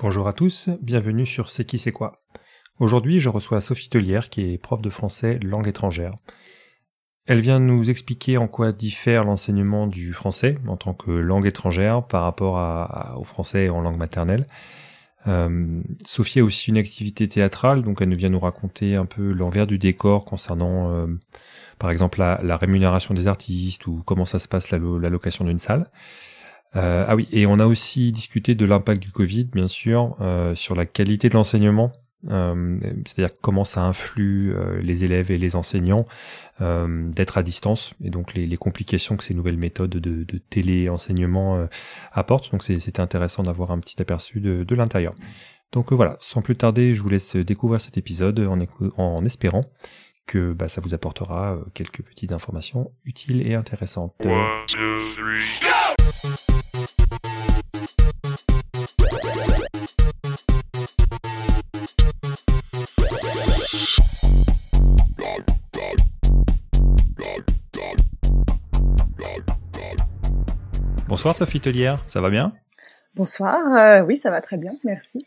Bonjour à tous, bienvenue sur C'est qui c'est quoi. Aujourd'hui, je reçois Sophie Tellière qui est prof de français langue étrangère. Elle vient nous expliquer en quoi diffère l'enseignement du français en tant que langue étrangère par rapport au français en langue maternelle. Euh, Sophie a aussi une activité théâtrale, donc elle vient nous raconter un peu l'envers du décor concernant, euh, par exemple, la, rémunération des artistes ou comment ça se passe la location d'une salle. Euh, ah oui, et on a aussi discuté de l'impact du Covid, bien sûr, euh, sur la qualité de l'enseignement, euh, c'est-à-dire comment ça influe les élèves et les enseignants d'être à distance, et donc les, complications que ces nouvelles méthodes de, de télé-enseignement apportent. Donc c'était intéressant d'avoir un petit aperçu de, de l'intérieur. Donc voilà, sans plus tarder, je vous laisse découvrir cet épisode en, en espérant que bah, ça vous apportera quelques petites informations utiles et intéressantes. Bonsoir Sophie Tellière, ça va bien? Bonsoir, euh, oui ça va très bien, merci.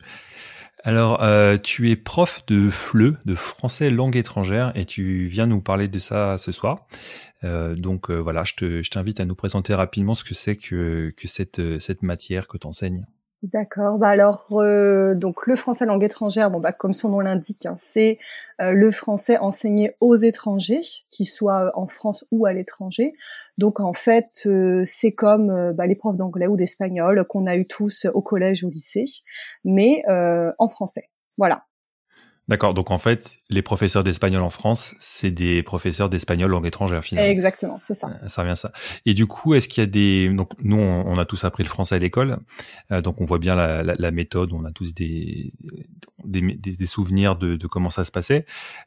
Alors, euh, tu es prof de FLE, de français langue étrangère, et tu viens nous parler de ça ce soir. Euh, donc voilà, je t'invite à nous présenter rapidement ce que c'est que, que cette, cette matière que tu enseignes. D'accord. Bah alors, euh, donc le français langue étrangère, bon bah comme son nom l'indique, hein, c'est euh, le français enseigné aux étrangers, qu'ils soient euh, en France ou à l'étranger. Donc en fait, c'est comme bah, les profs d'anglais ou d'espagnol qu'on a eu tous au collège ou au lycée, mais en français. Voilà. D'accord, donc en fait, les professeurs d'espagnol en France, c'est des professeurs d'espagnol langue étrangère finalement. Exactement, c'est ça. Euh, ça revient ça. Et du coup, est-ce qu'il y a des donc nous on, a tous appris le français à l'école, euh, donc on voit bien la, la, la, méthode, on a tous des des, des, souvenirs de, de, comment ça se passait.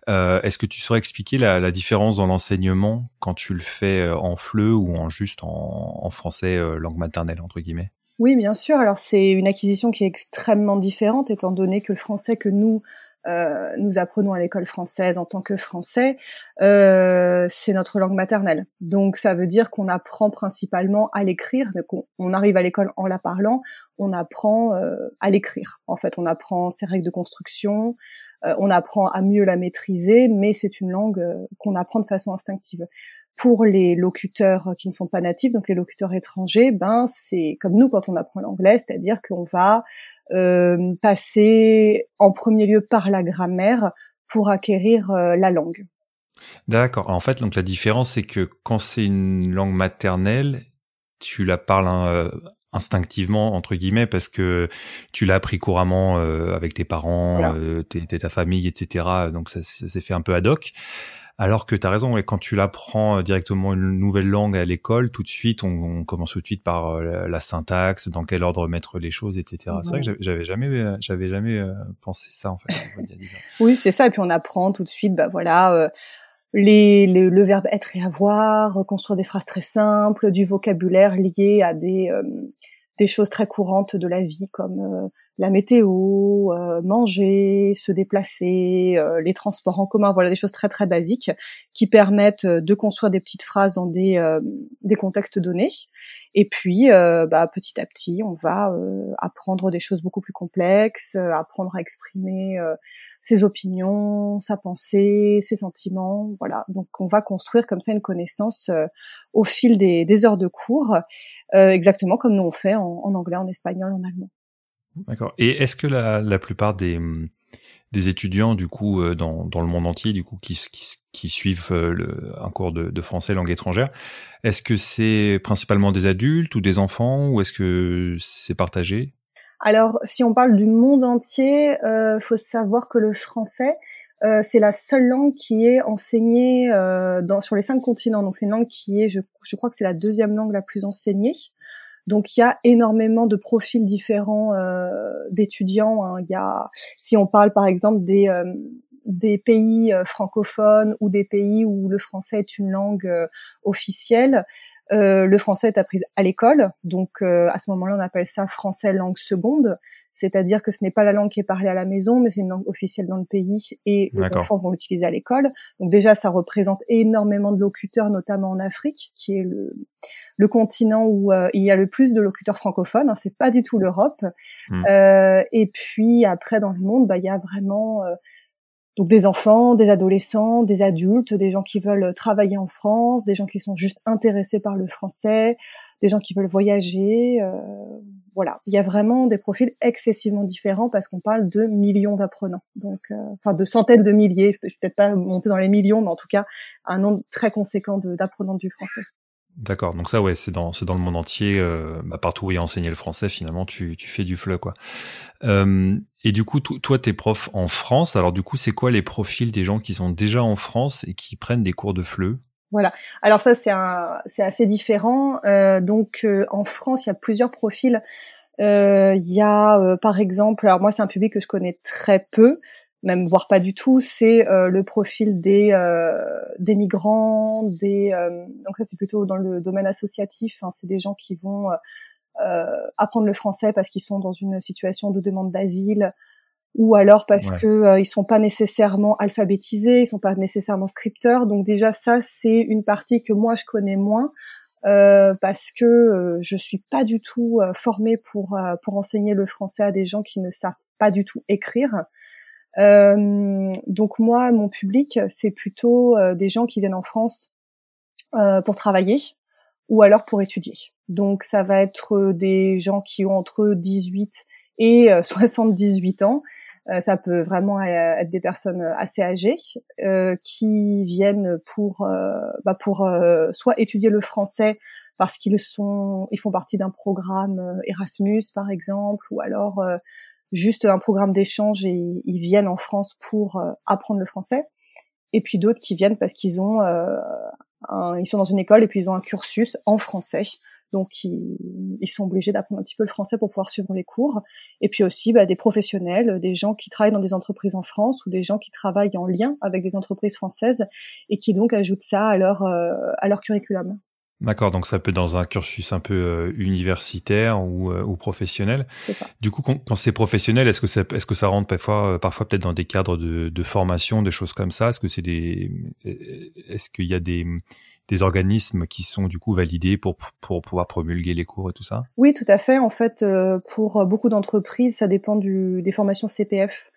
Euh, est-ce que tu saurais expliquer la, la différence dans l'enseignement quand tu le fais en FLE ou en juste en, en français langue maternelle entre guillemets? Oui, bien sûr. Alors c'est une acquisition qui est extrêmement différente étant donné que le français que nous euh, nous apprenons à l'école française en tant que français, euh, c'est notre langue maternelle. Donc ça veut dire qu'on apprend principalement à l'écrire. On, arrive à l'école en la parlant, on apprend euh, à l'écrire. En fait, on apprend ses règles de construction, on apprend à mieux la maîtriser, mais c'est une langue euh, qu'on apprend de façon instinctive pour les locuteurs qui ne sont pas natifs, donc les locuteurs étrangers, ben c'est comme nous quand on apprend l'anglais, c'est-à-dire qu'on va euh, passer en premier lieu par la grammaire pour acquérir euh, la langue. D'accord. En fait, donc la différence c'est que quand c'est une langue maternelle, tu la parles euh, instinctivement entre guillemets parce que tu l'as appris couramment avec tes parents, ta famille, etc. Donc ça, ça s'est fait un peu ad hoc. Alors que tu as raison, et quand tu l'apprends euh, directement une nouvelle langue à l'école, tout de suite, on, commence tout de suite par euh, la, syntaxe, dans quel ordre mettre les choses, etc. C'est vrai que j'avais jamais, euh, j'avais jamais pensé ça en fait. oui, c'est ça. Et puis on apprend tout de suite, bah voilà. Les, le verbe être et avoir, construire des phrases très simples, du vocabulaire lié à des, des choses très courantes de la vie comme la météo, euh, manger, se déplacer, euh, les transports en commun, voilà des choses très très basiques qui permettent euh, de construire des petites phrases dans des contextes donnés. Et puis, bah, petit à petit, on va apprendre des choses beaucoup plus complexes, apprendre à exprimer ses opinions, sa pensée, ses sentiments, voilà. Donc, on va construire comme ça une connaissance au fil des, heures de cours, exactement comme nous on fait en anglais, en espagnol, en allemand. D'accord. Et est-ce que la, la plupart des, des étudiants, du coup, euh, dans, dans le monde entier, du coup, qui, qui, qui suivent euh, le, un cours de, de, français langue étrangère, est-ce que c'est principalement des adultes ou des enfants ou est-ce que c'est partagé? Alors, si on parle du monde entier, euh, faut savoir que le français, euh, c'est la seule langue qui est enseignée euh, dans, sur les cinq continents. Donc, c'est une langue qui est, je, je crois que c'est la deuxième langue la plus enseignée. Donc il y a énormément de profils différents euh, d'étudiants. Hein. Y a, si on parle par exemple des euh, pays euh, francophones ou des pays où le français est une langue officielle, Euh, le français est appris à l'école, donc euh, à ce moment-là, on appelle ça français langue seconde, c'est-à-dire que ce n'est pas la langue qui est parlée à la maison, mais c'est une langue officielle dans le pays et les enfants vont l'utiliser à l'école. Donc déjà, ça représente énormément de locuteurs, notamment en Afrique, qui est le, le continent où euh, il y a le plus de locuteurs francophones. Hein, c'est pas du tout l'Europe. Hmm. et puis après, dans le monde, bah, il y a vraiment donc des enfants, des adolescents, des adultes, des gens qui veulent travailler en France, des gens qui sont juste intéressés par le français, des gens qui veulent voyager. Euh, voilà, il y a vraiment des profils excessivement différents parce qu'on parle de millions d'apprenants. Donc, euh, enfin de centaines de milliers. Je vais peut-être pas monter dans les millions, mais en tout cas un nombre très conséquent d'apprenants du français. D'accord, donc ça ouais, c'est dans c'est dans le monde entier, euh, bah, partout où il y a enseigné le français, finalement tu tu fais du FLE quoi. Euh, et du coup, toi t'es prof en France, alors du coup c'est quoi les profils des gens qui sont déjà en France et qui prennent des cours de FLE Voilà, alors ça c'est un c'est assez différent. Euh, donc en France il y a plusieurs profils. Il y a par exemple, alors moi c'est un public que je connais très peu, même voire pas du tout, c'est euh, le profil des euh, des migrants, des euh, donc ça c'est plutôt dans le domaine associatif. Hein, c'est des gens qui vont apprendre le français parce qu'ils sont dans une situation de demande d'asile ou alors parce que ils sont pas nécessairement alphabétisés, ils sont pas nécessairement scripteurs. Donc déjà ça c'est une partie que moi je connais moins. parce que je suis pas du tout formée pour pour enseigner le français à des gens qui ne savent pas du tout écrire. Euh, donc moi, mon public, c'est plutôt euh, des gens qui viennent en France euh, pour travailler ou alors pour étudier. Donc ça va être des gens qui ont entre 18 et 78 ans. ça peut vraiment être des personnes assez âgées qui viennent pour bah pour soit étudier le français parce qu'ils sont ils font partie d'un programme Erasmus par exemple ou alors juste un programme d'échange et ils viennent en France pour euh, apprendre le français. Et puis d'autres qui viennent parce qu'ils ont, euh, ils sont dans une école et puis ils ont un cursus en français. Donc ils, sont obligés d'apprendre un petit peu le français pour pouvoir suivre les cours. Et puis aussi bah, des professionnels, des gens qui travaillent dans des entreprises en France ou des gens qui travaillent en lien avec des entreprises françaises et qui donc ajoutent ça à leur euh, à leur curriculum. D'accord, donc ça peut être dans un cursus un peu euh, universitaire ou, euh, ou professionnel. Du coup, quand, c'est professionnel, est-ce que ça, est-ce que ça rentre parfois, euh, parfois peut-être dans des cadres de, de formation, des choses comme ça? Est-ce que c'est des, est-ce qu'il y a des, des organismes qui sont du coup validés pour pour pouvoir promulguer les cours et tout ça? Oui, tout à fait. En fait, pour beaucoup d'entreprises, ça dépend du, des formations CPF.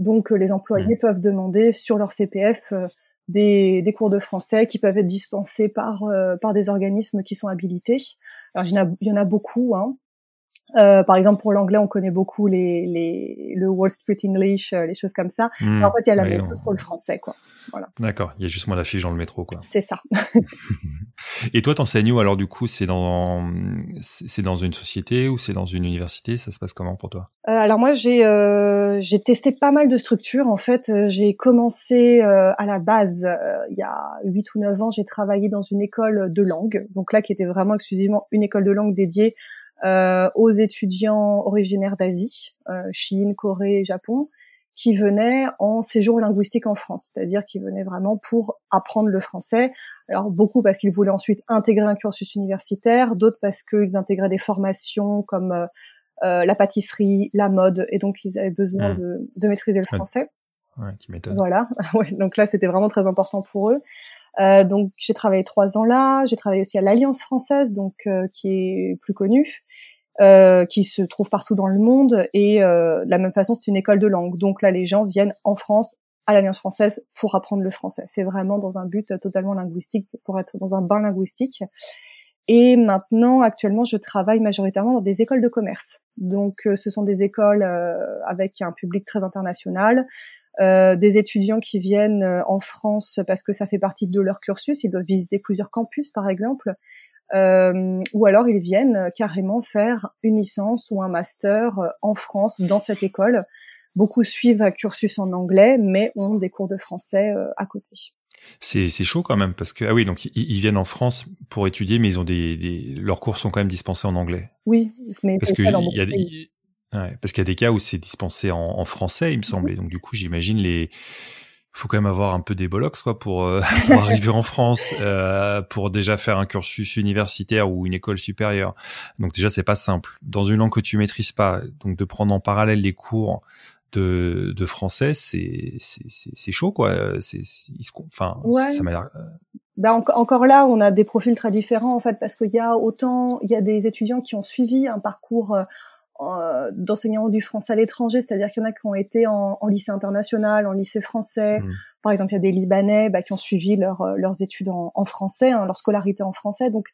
Donc, les employés mmh. peuvent demander sur leur CPF des, des, cours de français qui peuvent être dispensés par euh, par des organismes qui sont habilités. Alors il y en a, il y en a beaucoup. Hein. Euh, par exemple, pour l'anglais, on connaît beaucoup les, les, le Wall Street English, euh, les choses comme ça. Hmm. en fait, il y a la même chose pour le français, quoi. Voilà. D'accord. Il y a juste moi la fiche dans le métro, quoi. C'est ça. Et toi, t'enseignes où alors du coup? C'est dans c'est dans une société ou c'est dans une université? Ça se passe comment pour toi? Euh, Alors moi, j'ai euh, j'ai testé pas mal de structures. En fait, euh, j'ai commencé euh, à la base il y a 8 ou 9 ans. J'ai travaillé dans une école de langue, donc là qui était vraiment exclusivement une école de langue dédiée aux étudiants originaires d'Asie, euh, Chine, Corée, Japon, qui venaient en séjour linguistique en France, c'est-à-dire qui venaient vraiment pour apprendre le français. Alors beaucoup parce qu'ils voulaient ensuite intégrer un cursus universitaire, d'autres parce qu'ils intégraient des formations comme euh, la pâtisserie, la mode, et donc ils avaient besoin mmh. de, de, maîtriser le français. Ouais, qui voilà, ouais, donc là c'était vraiment très important pour eux. Euh, donc j'ai travaillé trois ans là. J'ai travaillé aussi à l'Alliance française, donc euh, qui est plus connue, euh, qui se trouve partout dans le monde. Et euh, de la même façon, c'est une école de langue. Donc là, les gens viennent en France à l'Alliance française pour apprendre le français. C'est vraiment dans un but totalement linguistique, pour être dans un bain linguistique. Et maintenant, actuellement, je travaille majoritairement dans des écoles de commerce. Donc, ce sont des écoles avec un public très international, euh, des étudiants qui viennent euh, en France parce que ça fait partie de leur cursus, ils doivent visiter plusieurs campus par exemple, euh, ou alors ils viennent carrément faire une licence ou un master en France dans cette école. Beaucoup suivent un cursus en anglais, mais ont des cours de français à côté. C'est chaud quand même parce que ah oui donc ils, viennent en France pour étudier mais ils ont des, leurs cours sont quand même dispensés en anglais. Oui, mais parce que il y a Ouais, parce qu'il y a des cas où c'est dispensé en, en, français, il me semble. Et donc du coup, j'imagine les faut quand même avoir un peu des bollocks quoi pour, euh, pour arriver en France euh, pour déjà faire un cursus universitaire ou une école supérieure. Donc déjà c'est pas simple. Dans une langue que tu maîtrises pas donc de prendre en parallèle les cours de, de français c'est c'est chaud quoi. C'est enfin ça m'a l'air euh, ben encore là, on a des profils très différents en fait, parce qu'il y a autant, il y a des étudiants qui ont suivi un parcours euh, d'enseignants du français à l'étranger, c'est-à-dire qu'il y en a qui ont été en, en lycée international, en lycée français. Mmh. Par exemple, il y a des Libanais bah, qui ont suivi leur, euh, leurs études en, en français, hein, leur scolarité en français. Donc,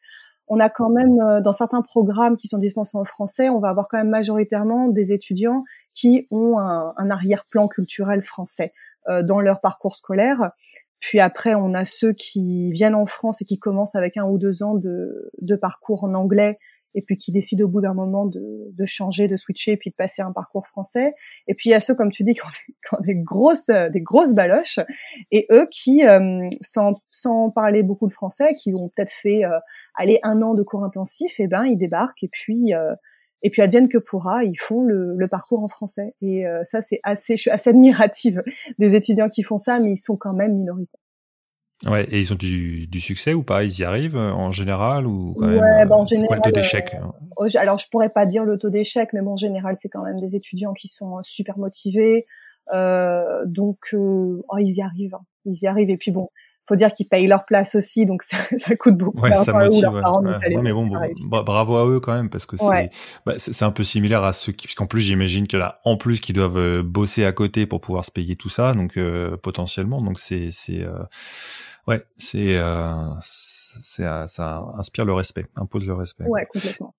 on a quand même, euh, dans certains programmes qui sont dispensés en français, on va avoir quand même majoritairement des étudiants qui ont un, un arrière-plan culturel français euh, dans leur parcours scolaire. Puis après, on a ceux qui viennent en France et qui commencent avec un ou deux ans de, de parcours en anglais et puis qui décident au bout d'un moment de, de, changer, de switcher, et puis de passer un parcours français. Et puis il y a ceux, comme tu dis, qui ont des, grosses, des grosses baloches, et eux qui, euh, sans, sans parler beaucoup de français, qui ont peut-être fait euh, aller un an de cours intensifs, et eh ben ils débarquent et puis euh, et puis advienne que pourra, ils font le, le parcours en français. Et ça c'est assez, je suis assez admirative des étudiants qui font ça, mais ils sont quand même minoritaires. Ouais, et ils ont du, du, succès ou pas? Ils y arrivent euh, en général ou quand ouais, même, bah en général, euh, quoi le taux d'échec? euh, Alors je pourrais pas dire le taux d'échec, mais bon, en général c'est quand même des étudiants qui sont super motivés, euh, donc euh, oh, ils y arrivent, hein. ils y arrivent. Et puis bon, faut dire qu'ils payent leur place aussi, donc ça, ça coûte beaucoup. Ouais, ça motive. Ouais. mais bon, bon bravo à eux quand même parce que c'est bah, c'est un peu similaire à ceux qui, puisqu'en plus j'imagine que là, en plus qu'ils doivent bosser à côté pour pouvoir se payer tout ça, donc potentiellement, donc c'est c'est Ouais, c'est euh, c'est euh, ça inspire le respect, impose le respect. Ouais, complètement.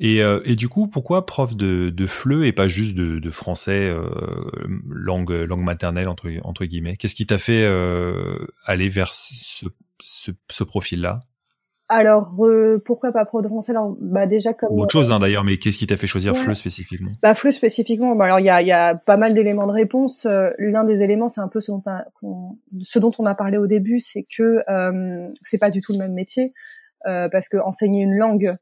Et, euh, et du coup, pourquoi prof de, de FLE et pas juste de, de français, euh, langue, langue maternelle, entre, entre guillemets? Qu'est-ce qui t'a fait euh, aller vers ce, ce, ce profil-là? Alors euh, pourquoi pas Pro de français Alors bah déjà comme autre chose hein, d'ailleurs, mais qu'est-ce qui t'a fait choisir FLE spécifiquement? Bah FLE spécifiquement. Bah alors il y a, y a pas mal d'éléments de réponse. Euh, l'un des éléments, c'est un peu ce dont, on, ce dont on a parlé au début, c'est que euh, c'est pas du tout le même métier euh, parce que enseigner une langue,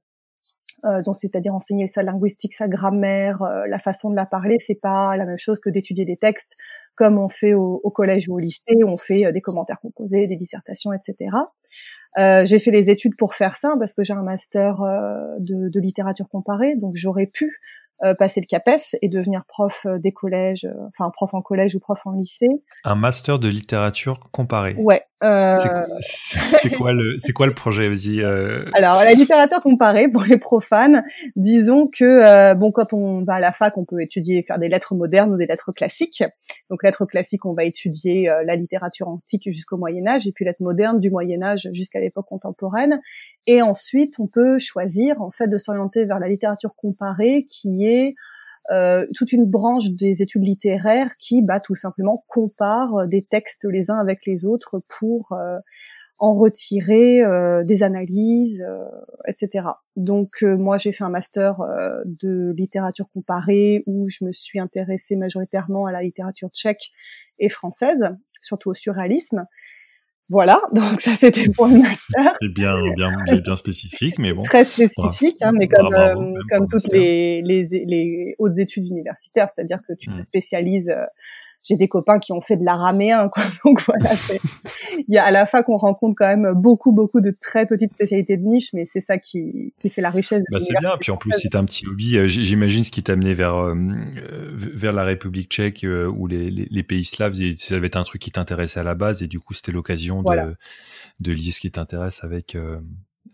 donc c'est-à-dire enseigner sa linguistique, sa grammaire, la façon de la parler, c'est pas la même chose que d'étudier des textes comme on fait au, au collège ou au lycée, où on fait des commentaires composés, des dissertations, etc. Euh, j'ai fait les études pour faire ça parce que j'ai un master euh, de, de, littérature comparée, donc j'aurais pu euh, passer le CAPES et devenir prof euh, des collèges, enfin prof en collège ou prof en lycée. Un master de littérature comparée. Ouais. Euh... C'est quoi le c'est quoi le projet Vas-y. Alors la littérature comparée pour les profanes, disons que bon quand on va à la fac, on peut étudier faire des lettres modernes ou des lettres classiques. Donc lettres classiques, on va étudier la littérature antique jusqu'au Moyen Âge et puis lettres modernes du Moyen Âge jusqu'à l'époque contemporaine. Et ensuite, on peut choisir en fait de s'orienter vers la littérature comparée, qui est euh, toute une branche des études littéraires qui, bah, tout simplement, compare euh, des textes les uns avec les autres pour euh, en retirer des analyses, etc. Donc moi j'ai fait un master de littérature comparée où je me suis intéressée majoritairement à la littérature tchèque et française, surtout au surréalisme. Voilà, donc ça c'était pour le master. C'est bien, bien, bien spécifique, mais bon. Très spécifique, hein, mais comme euh, comme toutes les, les, les hautes études universitaires, c'est-à-dire que tu te hmm. spécialises euh, j'ai des copains qui ont fait de l'araméen, quoi. Donc voilà, il y a à la fac on rencontre quand même beaucoup, beaucoup de très petites spécialités de niche, mais c'est ça qui, qui fait la richesse. Bah c'est bien. Puis en plus, t'as un petit hobby, euh, j'imagine ce qui t'a amené vers euh, vers la République Tchèque euh, ou les, les, les, pays slaves, ça avait été un truc qui t'intéressait à la base, et du coup, c'était l'occasion de de lier ce qui t'intéresse avec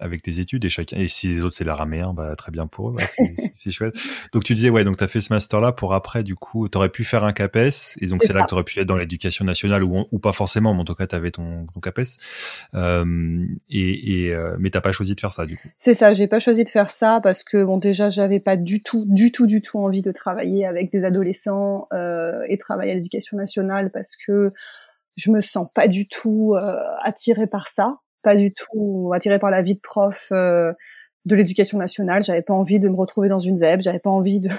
avec tes études et chacun et si les autres c'est l'araméen bah très bien pour eux c'est chouette. Donc tu disais ouais donc tu as fait ce master là pour après du coup tu aurais pu faire un CAPES et donc c'est là que tu aurais pu être dans l'éducation nationale ou, ou pas forcément mais en tout cas tu avais ton, ton CAPES. Euh, et, et euh, mais t'as pas choisi de faire ça du coup. C'est ça j'ai pas choisi de faire ça parce que bon déjà j'avais pas du tout du tout du tout envie de travailler avec des adolescents euh, et travailler à l'éducation nationale parce que je me sens pas du tout euh, attirée par ça pas du tout attirée par la vie de prof euh, de l'éducation nationale. J'avais pas envie de me retrouver dans une ZEB. J'avais pas envie de,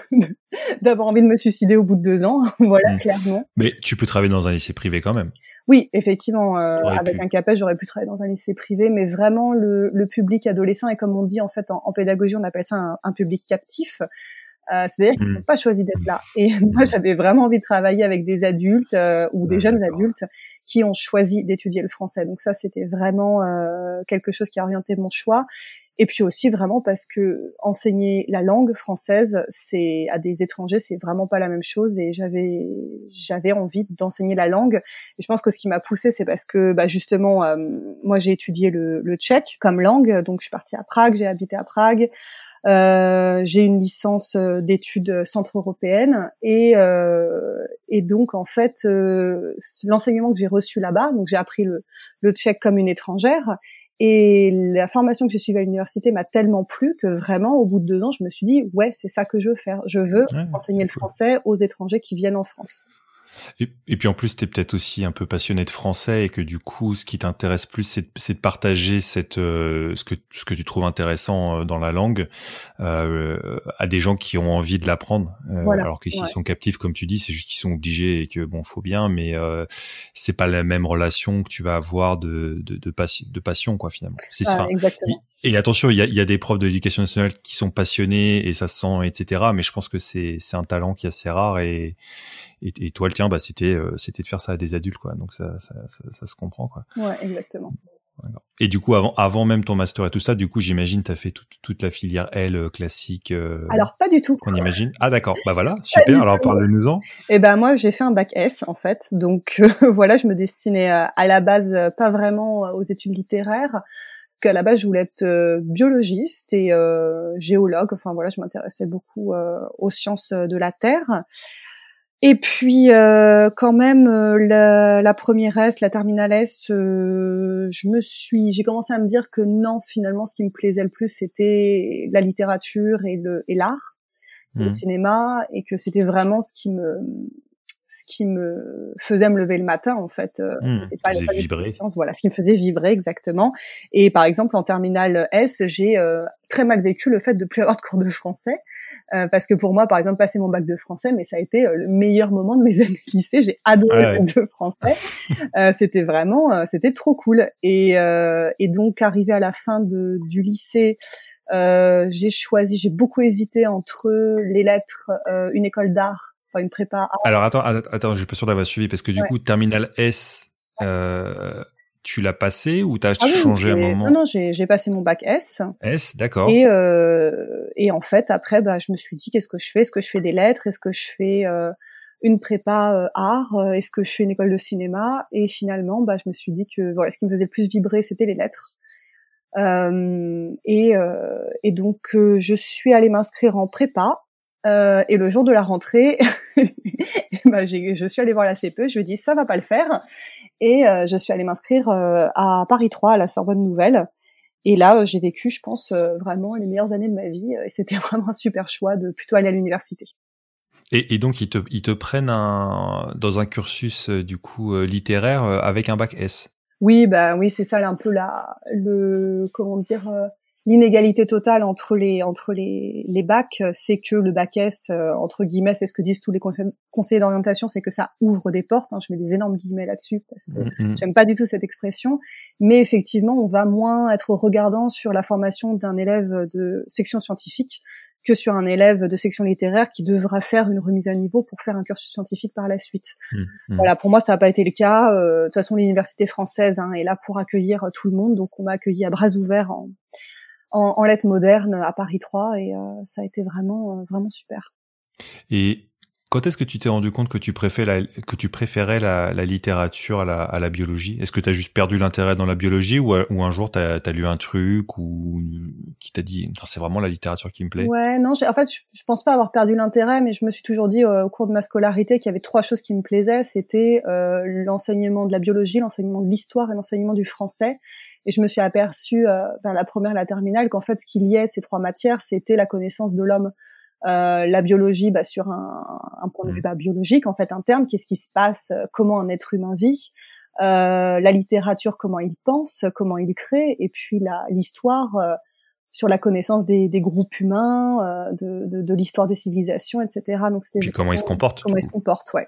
d'avoir envie de me suicider au bout de deux ans. voilà, mmh. clairement. Mais tu peux travailler dans un lycée privé quand même. Oui, effectivement, euh, avec un CAPES, j'aurais pu travailler dans un lycée privé, mais vraiment le, le public adolescent et comme on dit en fait en, pédagogie, on appelle ça un, public captif. Euh, C'est-à-dire qu'ils n'ont pas choisi d'être là. Et moi, j'avais vraiment envie de travailler avec des adultes ou des jeunes adultes qui ont choisi d'étudier le français. Donc ça, c'était vraiment quelque chose qui a orienté mon choix. Et puis aussi vraiment parce que enseigner la langue française, c'est à des étrangers, c'est vraiment pas la même chose. Et j'avais j'avais envie d'enseigner la langue. Et je pense que ce qui m'a poussée, c'est parce que bah, justement, euh, moi j'ai étudié le, le tchèque comme langue, donc je suis partie à Prague, j'ai habité à Prague. Euh, j'ai une licence euh, d'études centre-européennes et, euh, et donc en fait euh, l'enseignement que j'ai reçu là-bas, donc j'ai appris le, le tchèque comme une étrangère et la formation que j'ai suivie à l'université m'a tellement plu que vraiment, au bout de deux ans, je me suis dit, ouais, c'est ça que je veux faire. Je veux enseigner le français aux étrangers qui viennent en France. Et, puis en plus, tu es peut-être aussi un peu passionné de français et que du coup, ce qui t'intéresse plus, c'est de, partager cette, euh, ce, que, ce que tu trouves intéressant euh, dans la langue euh, à des gens qui ont envie de l'apprendre. Euh, alors que s'ils sont captifs, comme tu dis, c'est juste qu'ils sont obligés et que bon, faut bien, mais euh, c'est pas la même relation que tu vas avoir de, de, de, de passion, quoi, finalement. C'est ça. Et attention, il y a, y a, des profs de l'éducation nationale qui sont passionnés et ça se sent, etc. Mais je pense que c'est un talent qui est assez rare et, et, et toi le tien, bah c'était euh, c'était de faire ça à des adultes, quoi. Donc ça ça, ça, ça se comprend, quoi. Ouais, exactement. Et du coup, avant, avant même ton master et tout ça, du coup, j'imagine, tu as fait toute, toute la filière L euh, classique. Euh, Alors, pas du tout. Qu'on imagine. Ah, d'accord. Bah voilà, super. Alors, parle-nous-en. Eh ben, moi, j'ai fait un bac S, en fait. Donc, voilà, je me destinais à la base pas vraiment aux études littéraires parce qu'à la base je voulais être euh, biologiste et euh, géologue. Enfin voilà, je m'intéressais beaucoup euh, aux sciences de la Terre. Et puis quand même la, la, première S, la terminale S, je me suis, j'ai commencé à me dire que non, finalement, ce qui me plaisait le plus, c'était la littérature et le et l'art, le mmh. cinéma, et que c'était vraiment ce qui me ce qui me faisait me lever le matin en fait euh, mmh, pas, pas vibrer. voilà ce qui me faisait vibrer exactement. Et par exemple en terminale S j'ai euh, très mal vécu le fait de plus avoir de cours de français euh, parce que pour moi par exemple passer mon bac de français mais ça a été euh, le meilleur moment de mes années de lycée. J'ai adoré le bac de français. Euh, c'était vraiment c'était trop cool. Et, et donc arrivé à la fin de, du lycée j'ai choisi j'ai beaucoup hésité entre les lettres une école d'art une prépa. Alors attends, attends, je suis pas sûr d'avoir suivi parce que du coup, terminal S, euh, tu l'as passé ou t'as as ah changé un moment Non, non, j'ai passé mon bac S. S, d'accord. Et euh, et en fait après, bah, je me suis dit qu'est-ce que je fais? Est-ce que je fais des lettres? Est-ce que je fais euh, une prépa euh, art? Est-ce que je fais une école de cinéma? Et finalement, bah, je me suis dit que voilà, ce qui me faisait le plus vibrer, c'était les lettres. Euh, et, euh, et donc je suis allée m'inscrire en prépa euh, et le jour de la rentrée, bah, je suis allée voir la CPE, je lui ai dit ça va pas le faire, et euh, je suis allée m'inscrire euh, à Paris 3 à la Sorbonne Nouvelle. Et là, j'ai vécu, je pense, vraiment les meilleures années de ma vie, et c'était vraiment un super choix de plutôt aller à l'université. Et, et, donc ils te, ils te prennent un, dans un cursus du coup littéraire avec un bac S? Oui, bah oui, c'est ça un peu la, le, comment dire l'inégalité totale entre les entre les, les bacs, c'est que le bac S euh, entre guillemets, c'est ce que disent tous les conseillers d'orientation, c'est que ça ouvre des portes. Hein, je mets des énormes guillemets là-dessus parce que mm-hmm. j'aime pas du tout cette expression, mais effectivement, on va moins être regardant sur la formation d'un élève de section scientifique que sur un élève de section littéraire qui devra faire une remise à niveau pour faire un cursus scientifique par la suite. Mm-hmm. Voilà, pour moi, ça n'a pas été le cas. Euh, de toute façon, l'université française hein, est là pour accueillir tout le monde, donc on m'a accueilli à bras ouverts en, en, en lettres modernes à Paris 3 et euh, ça a été vraiment euh, vraiment super. Et quand est-ce que tu t'es rendu compte que tu préférais la, que tu préférais la, la littérature à la, à la biologie? Est-ce que tu as juste perdu l'intérêt dans la biologie ou, ou un jour tu as, lu un truc ou qui t'a dit c'est vraiment la littérature qui me plaît? Ouais, non, en fait, je, je, pense pas avoir perdu l'intérêt, mais je me suis toujours dit euh, au cours de ma scolarité qu'il y avait trois choses qui me plaisaient. C'était euh, l'enseignement de la biologie, l'enseignement de l'histoire et l'enseignement du français. Et je me suis aperçue, euh, vers la première la terminale, qu'en fait, ce qu'il y ait ces trois matières, c'était la connaissance de l'homme. Euh, la biologie bah, sur un, un, point de vue mmh. bah, biologique, en fait, interne, qu'est-ce qui se passe, euh, comment un être humain vit, euh, la littérature, comment il pense, comment il crée, et puis l'histoire euh, sur la connaissance des, des groupes humains, euh, de, de, de l'histoire des civilisations, etc. Donc c'était puis comment ils se comportent. Comment ils se comportent, ouais.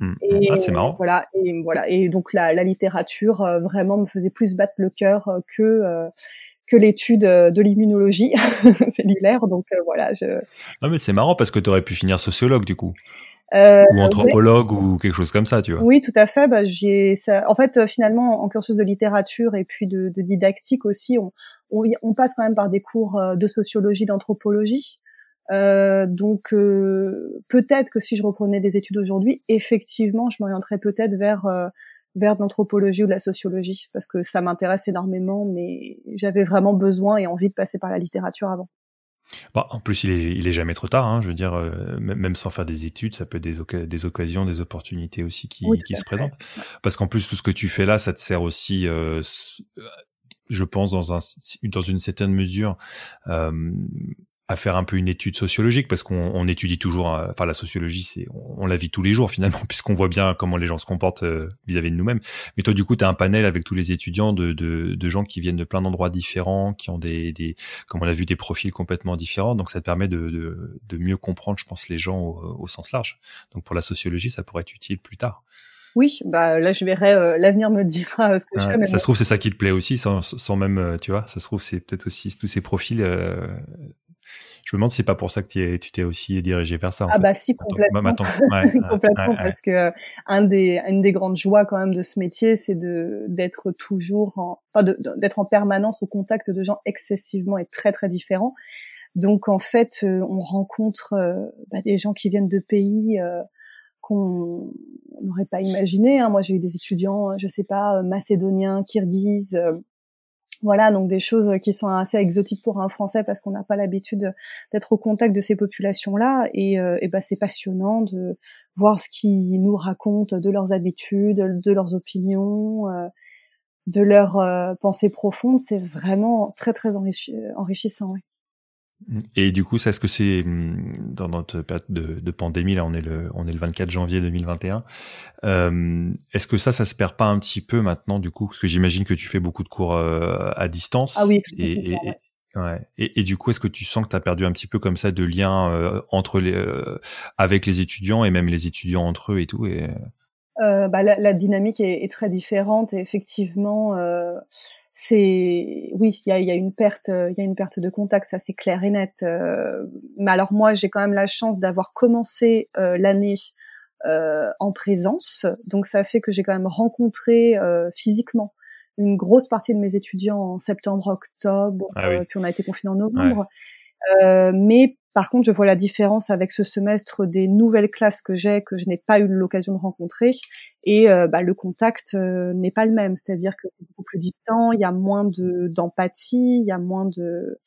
Mmh. Et, ah, c'est marrant. Voilà, et voilà, et donc la, la littérature vraiment me faisait plus battre le cœur que que l'étude de l'immunologie cellulaire. Donc voilà, je. Non mais c'est marrant parce que tu aurais pu finir sociologue du coup. Euh, ou anthropologue ou quelque chose comme ça, tu vois. Oui, tout à fait. Bah, j'ai ça. En fait, finalement, en cursus de littérature et puis de, de didactique aussi, on, on, on, passe quand même par des cours de sociologie, d'anthropologie. Euh, donc euh, peut-être que si je reprenais des études aujourd'hui, effectivement, je m'orienterais peut-être vers euh, vers de l'anthropologie ou de la sociologie parce que ça m'intéresse énormément, mais j'avais vraiment besoin et envie de passer par la littérature avant. Bah, en plus, il est, il est jamais trop tard. Hein, je veux dire, même sans faire des études, ça peut être des, des occasions, des opportunités aussi qui, qui se présentent. Parce qu'en plus, tout ce que tu fais là, ça te sert aussi, je pense, dans, un, dans une certaine mesure, à faire un peu une étude sociologique parce qu'on étudie toujours, euh, enfin la sociologie, c'est on, la vit tous les jours finalement puisqu'on voit bien comment les gens se comportent euh, vis-à-vis de nous-mêmes. Mais toi du coup, tu as un panel avec tous les étudiants de, de, de gens qui viennent de plein d'endroits différents, qui ont des, des, comme on a vu, des profils complètement différents. Donc ça te permet de, de, de mieux comprendre, je pense, les gens au, sens large. Donc pour la sociologie, ça pourrait être utile plus tard. Oui, bah là je verrai, euh, l'avenir me dira ce que je fais. ça se trouve c'est ça qui te plaît aussi, sans, sans même, tu vois, ça se trouve c'est peut-être aussi tous ces profils je me demande si c'est pas pour ça que tu t'es aussi dirigé vers ça. ah bah si complètement, complètement parce que euh, un des une des grandes joies quand même de ce métier, c'est de d'être toujours en enfin d'être en permanence au contact de gens excessivement et très très différents. Donc en fait, euh, on rencontre euh, bah, des gens qui viennent de pays qu'on n'aurait pas imaginé. Hein. Moi, j'ai eu des étudiants, je sais pas, macédoniens, kirghizes voilà, donc des choses qui sont assez exotiques pour un Français parce qu'on n'a pas l'habitude d'être au contact de ces populations-là. Et, euh, et ben c'est passionnant de voir ce qu'ils nous racontent de leurs habitudes, de leurs opinions, euh, de leurs euh, pensées profondes. C'est vraiment très très enrichissant. Et du coup, est-ce que c'est hum, dans notre période de, pandémie, là on est le on est le 24 janvier 2021, euh, est-ce que ça, ça se perd pas un petit peu maintenant du coup, parce que j'imagine que tu fais beaucoup de cours euh, à distance. Ah oui, et, et, ouais. et, du coup, est-ce que tu sens que tu as perdu un petit peu comme ça de lien euh, entre les avec les étudiants et même les étudiants entre eux et tout et bah, la, la, dynamique est, est, très différente et effectivement c'est oui, il y a, y a, une perte, il y a une perte de contact, ça c'est clair et net. Euh, mais alors moi, j'ai quand même la chance d'avoir commencé euh, l'année euh, en présence, donc ça fait que j'ai quand même rencontré physiquement une grosse partie de mes étudiants en septembre, octobre, ah puis on a été confinés en novembre. Mais par contre, je vois la différence avec ce semestre des nouvelles classes que j'ai, que je n'ai pas eu l'occasion de rencontrer, et euh, bah, le contact euh, n'est pas le même. C'est-à-dire que c'est beaucoup plus distant, il y a moins de d'empathie, il y a moins de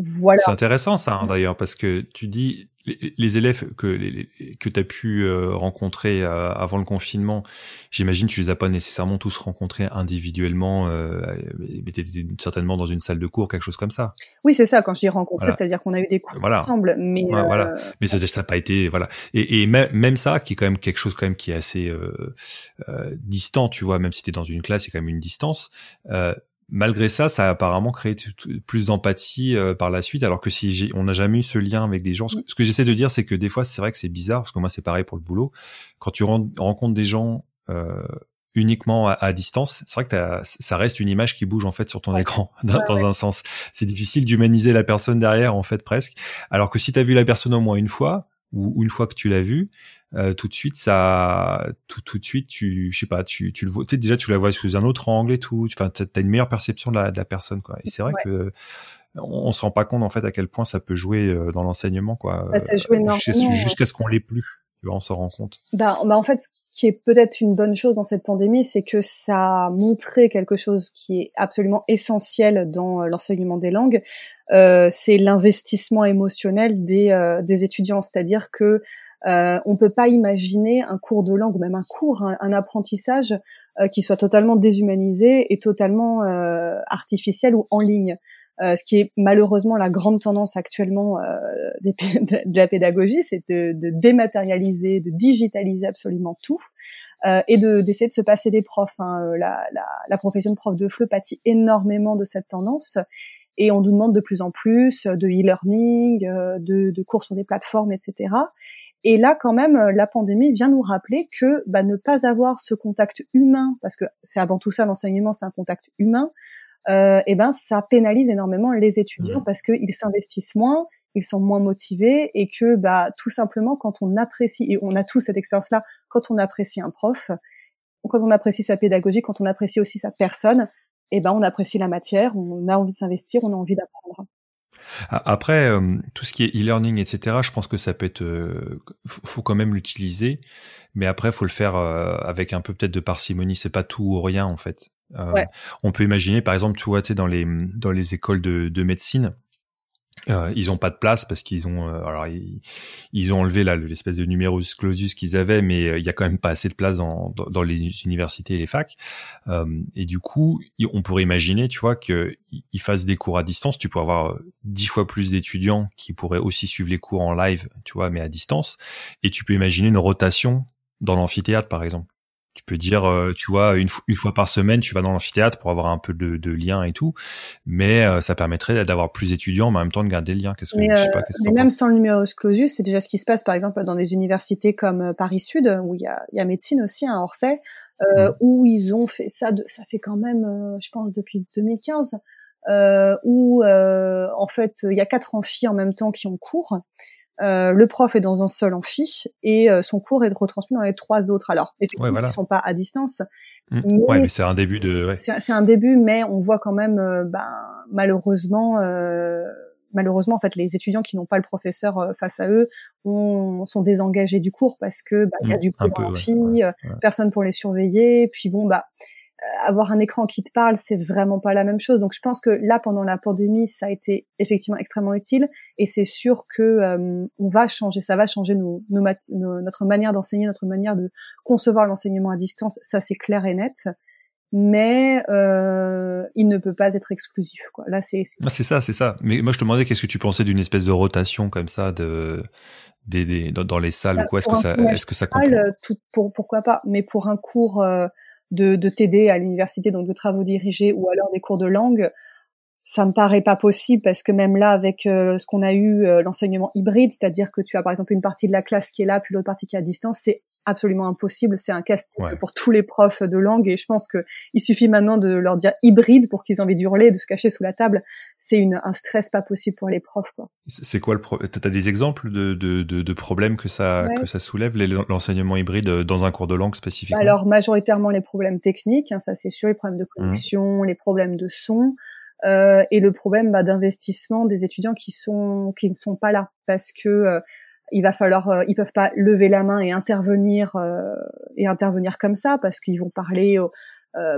voilà. C'est intéressant ça hein, d'ailleurs parce que tu dis les élèves que que tu as pu euh, rencontrer euh, avant le confinement, j'imagine tu les as pas nécessairement tous rencontrés individuellement, euh, mais tu étais certainement dans une salle de cours, quelque chose comme ça. Oui, c'est ça. Quand je dis rencontré, c'est-à-dire qu'on a eu des cours ensemble, mais voilà. Mais ça n'a pas été voilà. Et, et même, ça, qui est quand même quelque chose quand même qui est assez distant, tu vois, même si tu es dans une classe, c'est quand même une distance malgré ça, ça a apparemment créé plus d'empathie euh, par la suite, alors que si on n'a jamais eu ce lien avec des gens, ce, que, j'essaie de dire, c'est que des fois, c'est vrai que c'est bizarre, parce que moi, c'est pareil pour le boulot. Quand tu rencontres des gens euh, uniquement à, distance, c'est vrai que ça reste une image qui bouge en fait sur ton écran, dans, un sens. C'est difficile d'humaniser la personne derrière, en fait, presque. Alors que si tu as vu la personne au moins une fois, ou une fois que tu l'as vu, euh, tout de suite ça, tout, tout de suite tu, je sais pas, tu, tu le vois, tu sais, déjà tu la vois sous un autre angle et tout. Enfin, t'as une meilleure perception de la, de la personne quoi. Et c'est vrai que on, on, se rend pas compte en fait à quel point ça peut jouer euh, dans l'enseignement quoi. Bah, ça joue énormément. Jusqu'à ce qu'on l'ait plus. Tu vois, on s'en rend compte. Bah, bah en fait, ce qui est peut-être une bonne chose dans cette pandémie, c'est que ça a montré quelque chose qui est absolument essentiel dans euh, l'enseignement des langues. Euh, c'est l'investissement émotionnel des, euh, des étudiants, c'est-à-dire que euh, on peut pas imaginer un cours de langue ou même un cours, un, apprentissage euh, qui soit totalement déshumanisé et totalement euh, artificiel ou en ligne. Euh, ce qui est malheureusement la grande tendance actuellement de la pédagogie, c'est de, dématérialiser, de digitaliser absolument tout et de d'essayer de se passer des profs. Hein. La, la, la, profession de prof de FLE pâtit énormément de cette tendance et on nous demande de plus en plus de e-learning, de, de cours sur des plateformes, etc. Et là, quand même, euh, la pandémie vient nous rappeler que bah, ne pas avoir ce contact humain, parce que c'est avant tout ça l'enseignement, c'est un contact humain, euh, et ben ça pénalise énormément les étudiants mmh. parce qu'ils s'investissent moins, ils sont moins motivés et que bah tout simplement quand on apprécie et on a tous cette expérience là quand on apprécie un prof quand on apprécie sa pédagogie quand on apprécie aussi sa personne et ben on apprécie la matière on a envie de s'investir on a envie d'apprendre après euh, tout ce qui est e-learning etc je pense que ça peut être euh, faut quand même l'utiliser mais après faut le faire euh, avec un peu peut-être de parcimonie c'est pas tout ou rien en fait on peut imaginer par exemple tu vois tu sais dans les dans les écoles de, de médecine euh, ils ont pas de place parce qu'ils ont euh, alors ils, ont enlevé là l'espèce de numerus clausus qu'ils avaient mais euh, il y a quand même pas assez de place dans, dans, les universités et les facs. Et du coup on pourrait imaginer tu vois que ils fassent des cours à distance. Tu pourrais avoir dix fois plus d'étudiants qui pourraient aussi suivre les cours en live tu vois mais à distance. Et tu peux imaginer une rotation dans l'amphithéâtre par exemple tu peux dire, euh, tu vois, une, une, fois par semaine, tu vas dans l'amphithéâtre pour avoir un peu de, de lien et tout, mais euh, ça permettrait d'avoir plus d'étudiants, mais en même temps de garder le lien. Qu'est-ce que, mais, je sais pas, qu'est-ce mais même sans le numerus clausus, c'est déjà ce qui se passe, par exemple, dans des universités comme euh, Paris Sud, où il y a, y a médecine aussi, à hein, Orsay, euh, mmh. où ils ont fait ça, de, ça fait quand même, je pense, depuis 2015, euh, où en fait, il y a quatre amphis en même temps qui ont cours. Euh, le prof est dans un seul amphi et euh, son cours est retransmis dans les trois autres. Alors, effectivement, ils ne sont pas à distance. Mmh. Mais ouais, mais c'est un début de. Ouais. C'est un début, mais on voit quand même, euh, ben, malheureusement, malheureusement, en fait, les étudiants qui n'ont pas le professeur face à eux ont, sont désengagés du cours parce que bah, il y a mmh, du cours amphi, personne pour les surveiller. Puis bon, bah euh, avoir un écran qui te parle, c'est vraiment pas la même chose. Donc je pense que là, pendant la pandémie, ça a été effectivement extrêmement utile, et c'est sûr que euh, on va changer, ça va changer nos, nos, notre manière d'enseigner, notre manière de concevoir l'enseignement à distance. Ça, c'est clair et net. Mais euh, il ne peut pas être exclusif. Quoi. Là, c'est c'est ça, c'est ça. Mais moi, je te demandais qu'est-ce que tu pensais d'une espèce de rotation comme ça de des, des dans, les salles ou bah, quoi? Est-ce que ça, est-ce que ça tout, pour, Pourquoi pas? Mais pour un cours euh, de, de t'aider à l'université, donc de travaux dirigés ou alors des cours de langue, ça me paraît pas possible parce que même là, avec euh, ce qu'on a eu, euh, l'enseignement hybride, c'est-à-dire que tu as par exemple une partie de la classe qui est là, puis l'autre partie qui est à distance, c'est absolument impossible. C'est un casse pour tous les profs de langue et je pense que il suffit maintenant de leur dire hybride pour qu'ils aient envie d'hurler, de se cacher sous la table. C'est un stress pas possible pour les profs. Quoi. C'est quoi le problème T'as des exemples de, de, de, de, problèmes que ça que ça soulève l'enseignement hybride euh, dans un cours de langue spécifiquement? Alors majoritairement les problèmes techniques, hein, ça c'est sûr, les problèmes de mmh. connexion, les problèmes de son. Euh, et le problème bah, d'investissement des étudiants qui sont qui ne sont pas là parce que euh, il va falloir euh, ils peuvent pas lever la main et intervenir euh, et intervenir comme ça parce qu'ils vont parler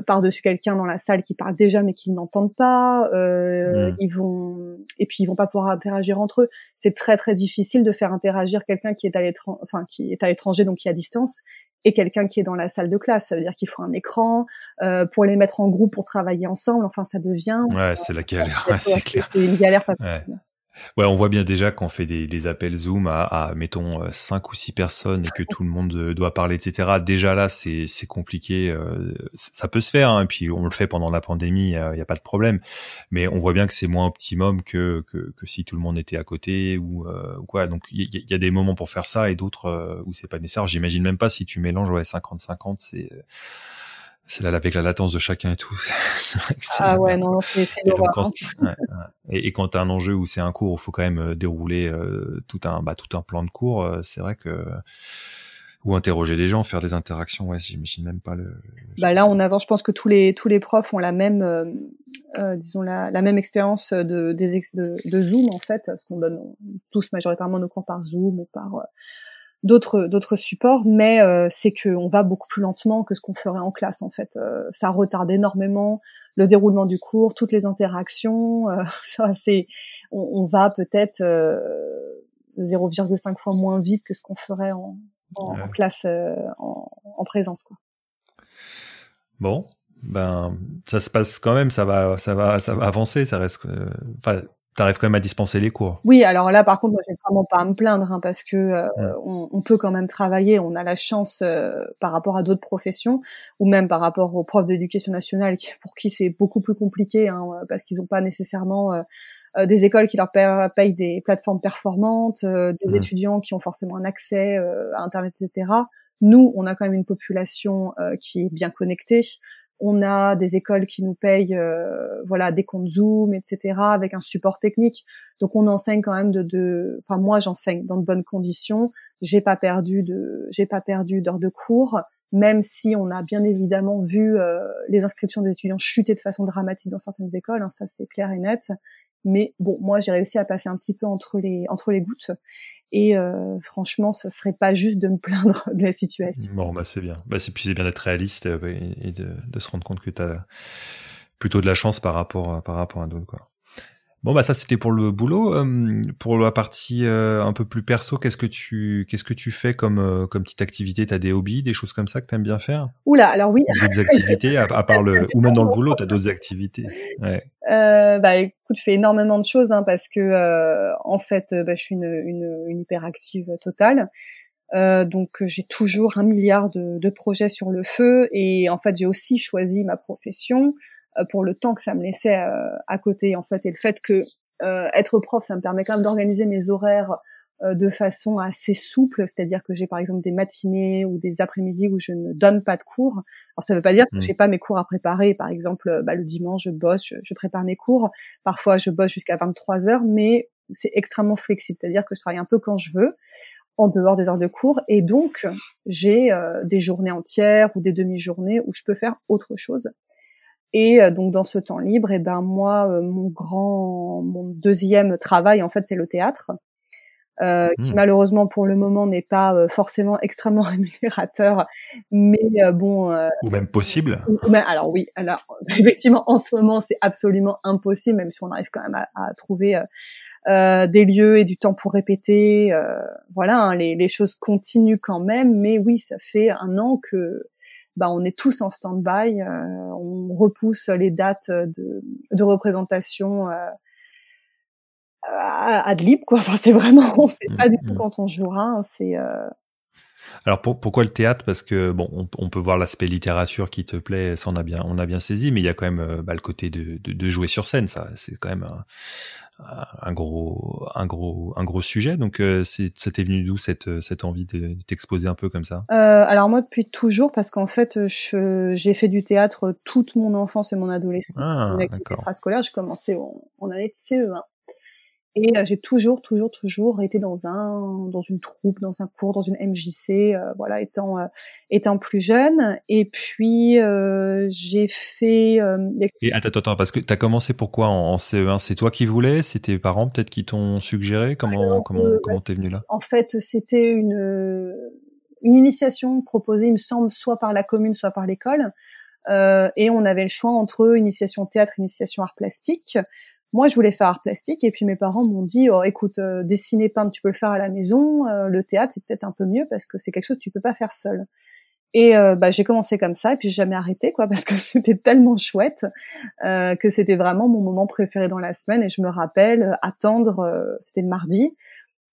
par-dessus quelqu'un dans la salle qui parle déjà mais qu'ils n'entendent pas mmh. ils vont et puis ils vont pas pouvoir interagir entre eux c'est très très difficile de faire interagir quelqu'un qui est à l'étranger enfin qui est à l'étranger donc qui est à distance et quelqu'un qui est dans la salle de classe. Ça veut dire qu'il faut un écran euh, pour les mettre en groupe pour travailler ensemble. Enfin, ça devient. Ouais, c'est la galère. c'est clair. C'est une galère pas possible. Ouais, on voit bien déjà qu'on fait des, des, appels Zoom à, à, mettons euh, cinq ou six personnes et que tout le monde euh, doit parler, etc. Déjà là, c'est compliqué. Euh, ça peut se faire, hein, puis on le fait pendant la pandémie, il n'y a pas de problème. Mais on voit bien que c'est moins optimum que, que, que si tout le monde était à côté ou, ou quoi. Donc il y, y, a des moments pour faire ça et d'autres où c'est pas nécessaire. J'imagine même pas si tu mélanges ouais 50-50, c'est c'est là avec la latence de chacun et tout. ah ouais, non, c'est hein. Et, et, quand tu as un enjeu où c'est un cours où il faut quand même euh, dérouler euh, tout un bah, tout un plan de cours, euh, c'est vrai que ou interroger les gens, faire des interactions, ouais, j'imagine même pas le. Bah là, on avance. Je pense que tous les tous les profs ont la même, euh, disons la, la même expérience de, des de, de Zoom en fait, parce qu'on donne tous majoritairement nos cours par Zoom ou par d'autres d'autres supports, mais euh, c'est qu'on va beaucoup plus lentement que ce qu'on ferait en classe en fait. Euh, ça retarde énormément le déroulement du cours, toutes les interactions. Euh, ça, c'est, on, va peut-être 0,5 fois moins vite que ce qu'on ferait en, en, classe en, en, présence quoi. Bon, ben ça se passe quand même, ça va, ça va, ça va avancer, ça reste. Enfin, T'arrives quand même à dispenser les cours. Oui, alors là, par contre, moi, j'ai vraiment pas à me plaindre, hein, parce que euh, on, on, peut quand même travailler. On a la chance euh, par rapport à d'autres professions, ou même par rapport aux profs d'éducation nationale, pour qui c'est beaucoup plus compliqué, hein, parce qu'ils n'ont pas nécessairement euh, des écoles qui leur payent des plateformes performantes, des étudiants qui ont forcément un accès à Internet, etc. Nous, on a quand même une population qui est bien connectée On a des écoles qui nous payent, euh, voilà, des comptes Zoom, etc., avec un support technique. Donc on enseigne quand même de, de... enfin moi j'enseigne dans de bonnes conditions. J'ai pas perdu de, j'ai pas perdu d'heures de cours, même si on a bien évidemment vu euh, les inscriptions des étudiants chuter de façon dramatique dans certaines écoles. Hein, ça c'est clair et net. Mais bon, moi j'ai réussi à passer un petit peu entre les entre les gouttes. Et euh, franchement, ce serait pas juste de me plaindre de la situation. Bon, bah c'est bien. Bah c'est puis c'est bien d'être réaliste euh, et, de, de, se rendre compte que tu as plutôt de la chance par rapport par rapport à d'autres quoi. Bon bah ça c'était pour le boulot. Euh, pour la partie euh, un peu plus perso, qu'est-ce que tu qu'est-ce que tu fais comme euh, comme petite activité? T'as des hobbies, des choses comme ça que t'aimes bien faire? Oula, alors oui. D'autres activités à, part le ou même dans le boulot, t'as d'autres activités? Ouais. bah écoute, je fais énormément de choses hein, parce que en fait, bah, je suis une, une, une hyperactive totale. donc j'ai toujours un milliard de, de projets sur le feu et en fait j'ai aussi choisi ma profession euh, pour le temps que ça me laissait euh, à côté en fait et le fait que euh, être prof ça me permet quand même d'organiser mes horaires de façon assez souple, c'est-à-dire que j'ai par exemple des matinées ou des après-midi où je ne donne pas de cours. Alors ça ne veut pas dire que mmh. j'ai pas mes cours à préparer. Par exemple, bah, le dimanche je bosse, je, je, prépare mes cours. Parfois je bosse jusqu'à 23 heures, mais c'est extrêmement flexible, c'est-à-dire que je travaille un peu quand je veux en dehors des heures de cours et donc j'ai des journées entières ou des demi-journées où je peux faire autre chose. Et euh, donc dans ce temps libre, et eh ben moi, euh, mon grand, mon deuxième travail en fait, c'est le théâtre, euh, qui mmh. malheureusement pour le moment n'est pas euh, forcément extrêmement rémunérateur, mais bon. ou même possible. alors oui, alors effectivement en ce moment c'est absolument impossible, même si on arrive quand même à, à trouver des lieux et du temps pour répéter. voilà, hein, les, les choses continuent quand même, mais oui, ça fait un an que bah, on est tous en stand-by, euh, on repousse les dates de, de représentation euh, à, à de libre quoi. Enfin, c'est vraiment, on sait pas du tout mmh, mmh. quand on jouera. Hein, c'est euh, alors pourquoi le théâtre? Parce que bon, on, peut voir l'aspect littérature qui te plaît, ça on a bien, on a bien saisi, mais il y a quand même bah, le côté de, de, de, jouer sur scène, ça, c'est quand même un gros, un gros, un gros sujet. Donc, euh, c'était venu d'où cette, cette envie de, t'exposer un peu comme ça? Euh, Alors moi, depuis toujours, parce qu'en fait, j'ai fait du théâtre toute mon enfance et mon adolescence. Ah, scolaire, j'ai commencé en, en année de CE1. Et euh, j'ai toujours, toujours, toujours été dans un, dans une troupe, dans un cours, dans une MJC, euh, voilà, étant, euh, étant plus jeune. Et puis j'ai fait. Et attends, attends, parce que tu as commencé pourquoi en, en CE1 C'est toi qui voulais? C'est tes parents peut-être qui t'ont suggéré? Comment, comment, comment t'es venu là? En fait, c'était une, une initiation proposée, il me semble, soit par la commune, soit par l'école. Euh, et on avait le choix entre initiation théâtre, initiation art plastique. Moi, je voulais faire art plastique et puis mes parents m'ont dit oh, écoute, euh, dessiner, peindre, tu peux le faire à la maison. Euh, le théâtre, c'est peut-être un peu mieux parce que c'est quelque chose que tu peux pas faire seul. Et euh, bah, j'ai commencé comme ça et puis j'ai jamais arrêté quoi parce que c'était tellement chouette que c'était vraiment mon moment préféré dans la semaine. Et je me rappelle attendre, c'était le mardi,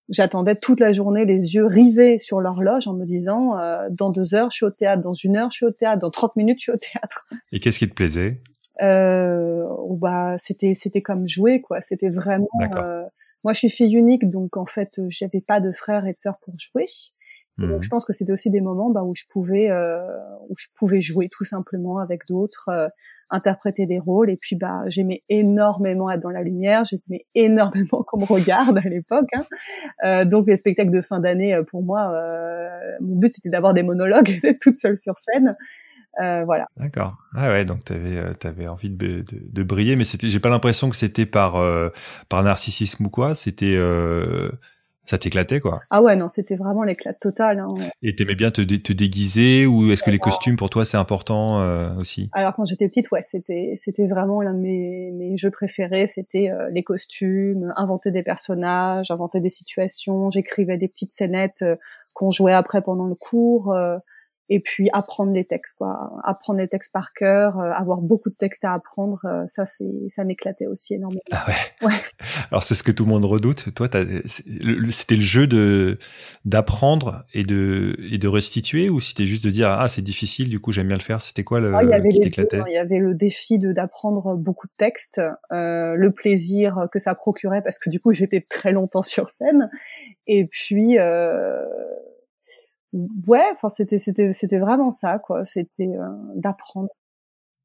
j'attendais toute la journée les yeux rivés sur l'horloge en me disant dans deux heures je suis au théâtre, dans une heure je suis au théâtre, dans 30 minutes je suis au théâtre. Et qu'est-ce qui te plaisait? Euh, bah c'était c'était comme jouer quoi. C'était vraiment. Euh, moi, je suis fille unique, donc en fait, j'avais pas de frères et de sœurs pour jouer. Donc, mmh. je pense que c'était aussi des moments bah, où je pouvais euh, où je pouvais jouer tout simplement avec d'autres, euh, interpréter des rôles. Et puis, bah, j'aimais énormément être dans la lumière. J'aimais énormément qu'on me regarde à l'époque. Hein. Euh, donc, les spectacles de fin d'année, euh, pour moi, mon but c'était d'avoir des monologues, toute seule sur scène. Euh, voilà. D'accord. Ah ouais, donc tu avais, euh, avais envie de, de, de briller, mais c'était, j'ai pas l'impression que c'était par, euh, par narcissisme ou quoi. C'était, ça t'éclatait quoi. Ah ouais, non, c'était vraiment l'éclat total. Hein. Et t'aimais bien te, te, déguiser ou est-ce que les costumes pour toi c'est important aussi? Alors quand j'étais petite, ouais, c'était, c'était vraiment l'un de mes, mes jeux préférés. C'était les costumes, inventer des personnages, inventer des situations. J'écrivais des petites scénettes qu'on jouait après pendant le cours et puis apprendre les textes quoi apprendre les textes par cœur euh, avoir beaucoup de textes à apprendre euh, ça c'est ça m'éclatait aussi énormément ah ouais. ouais. alors c'est ce que tout le monde redoute toi c'était le jeu de d'apprendre et de et de restituer ou c'était juste de dire ah c'est difficile du coup j'aime bien le faire c'était quoi le ah, il y avait qui t'éclatait hein. il y avait le défi de d'apprendre beaucoup de textes euh, le plaisir que ça procurait parce que du coup j'étais très longtemps sur scène et puis euh, ouais, enfin c'était c'était c'était vraiment ça quoi, c'était euh, d'apprendre.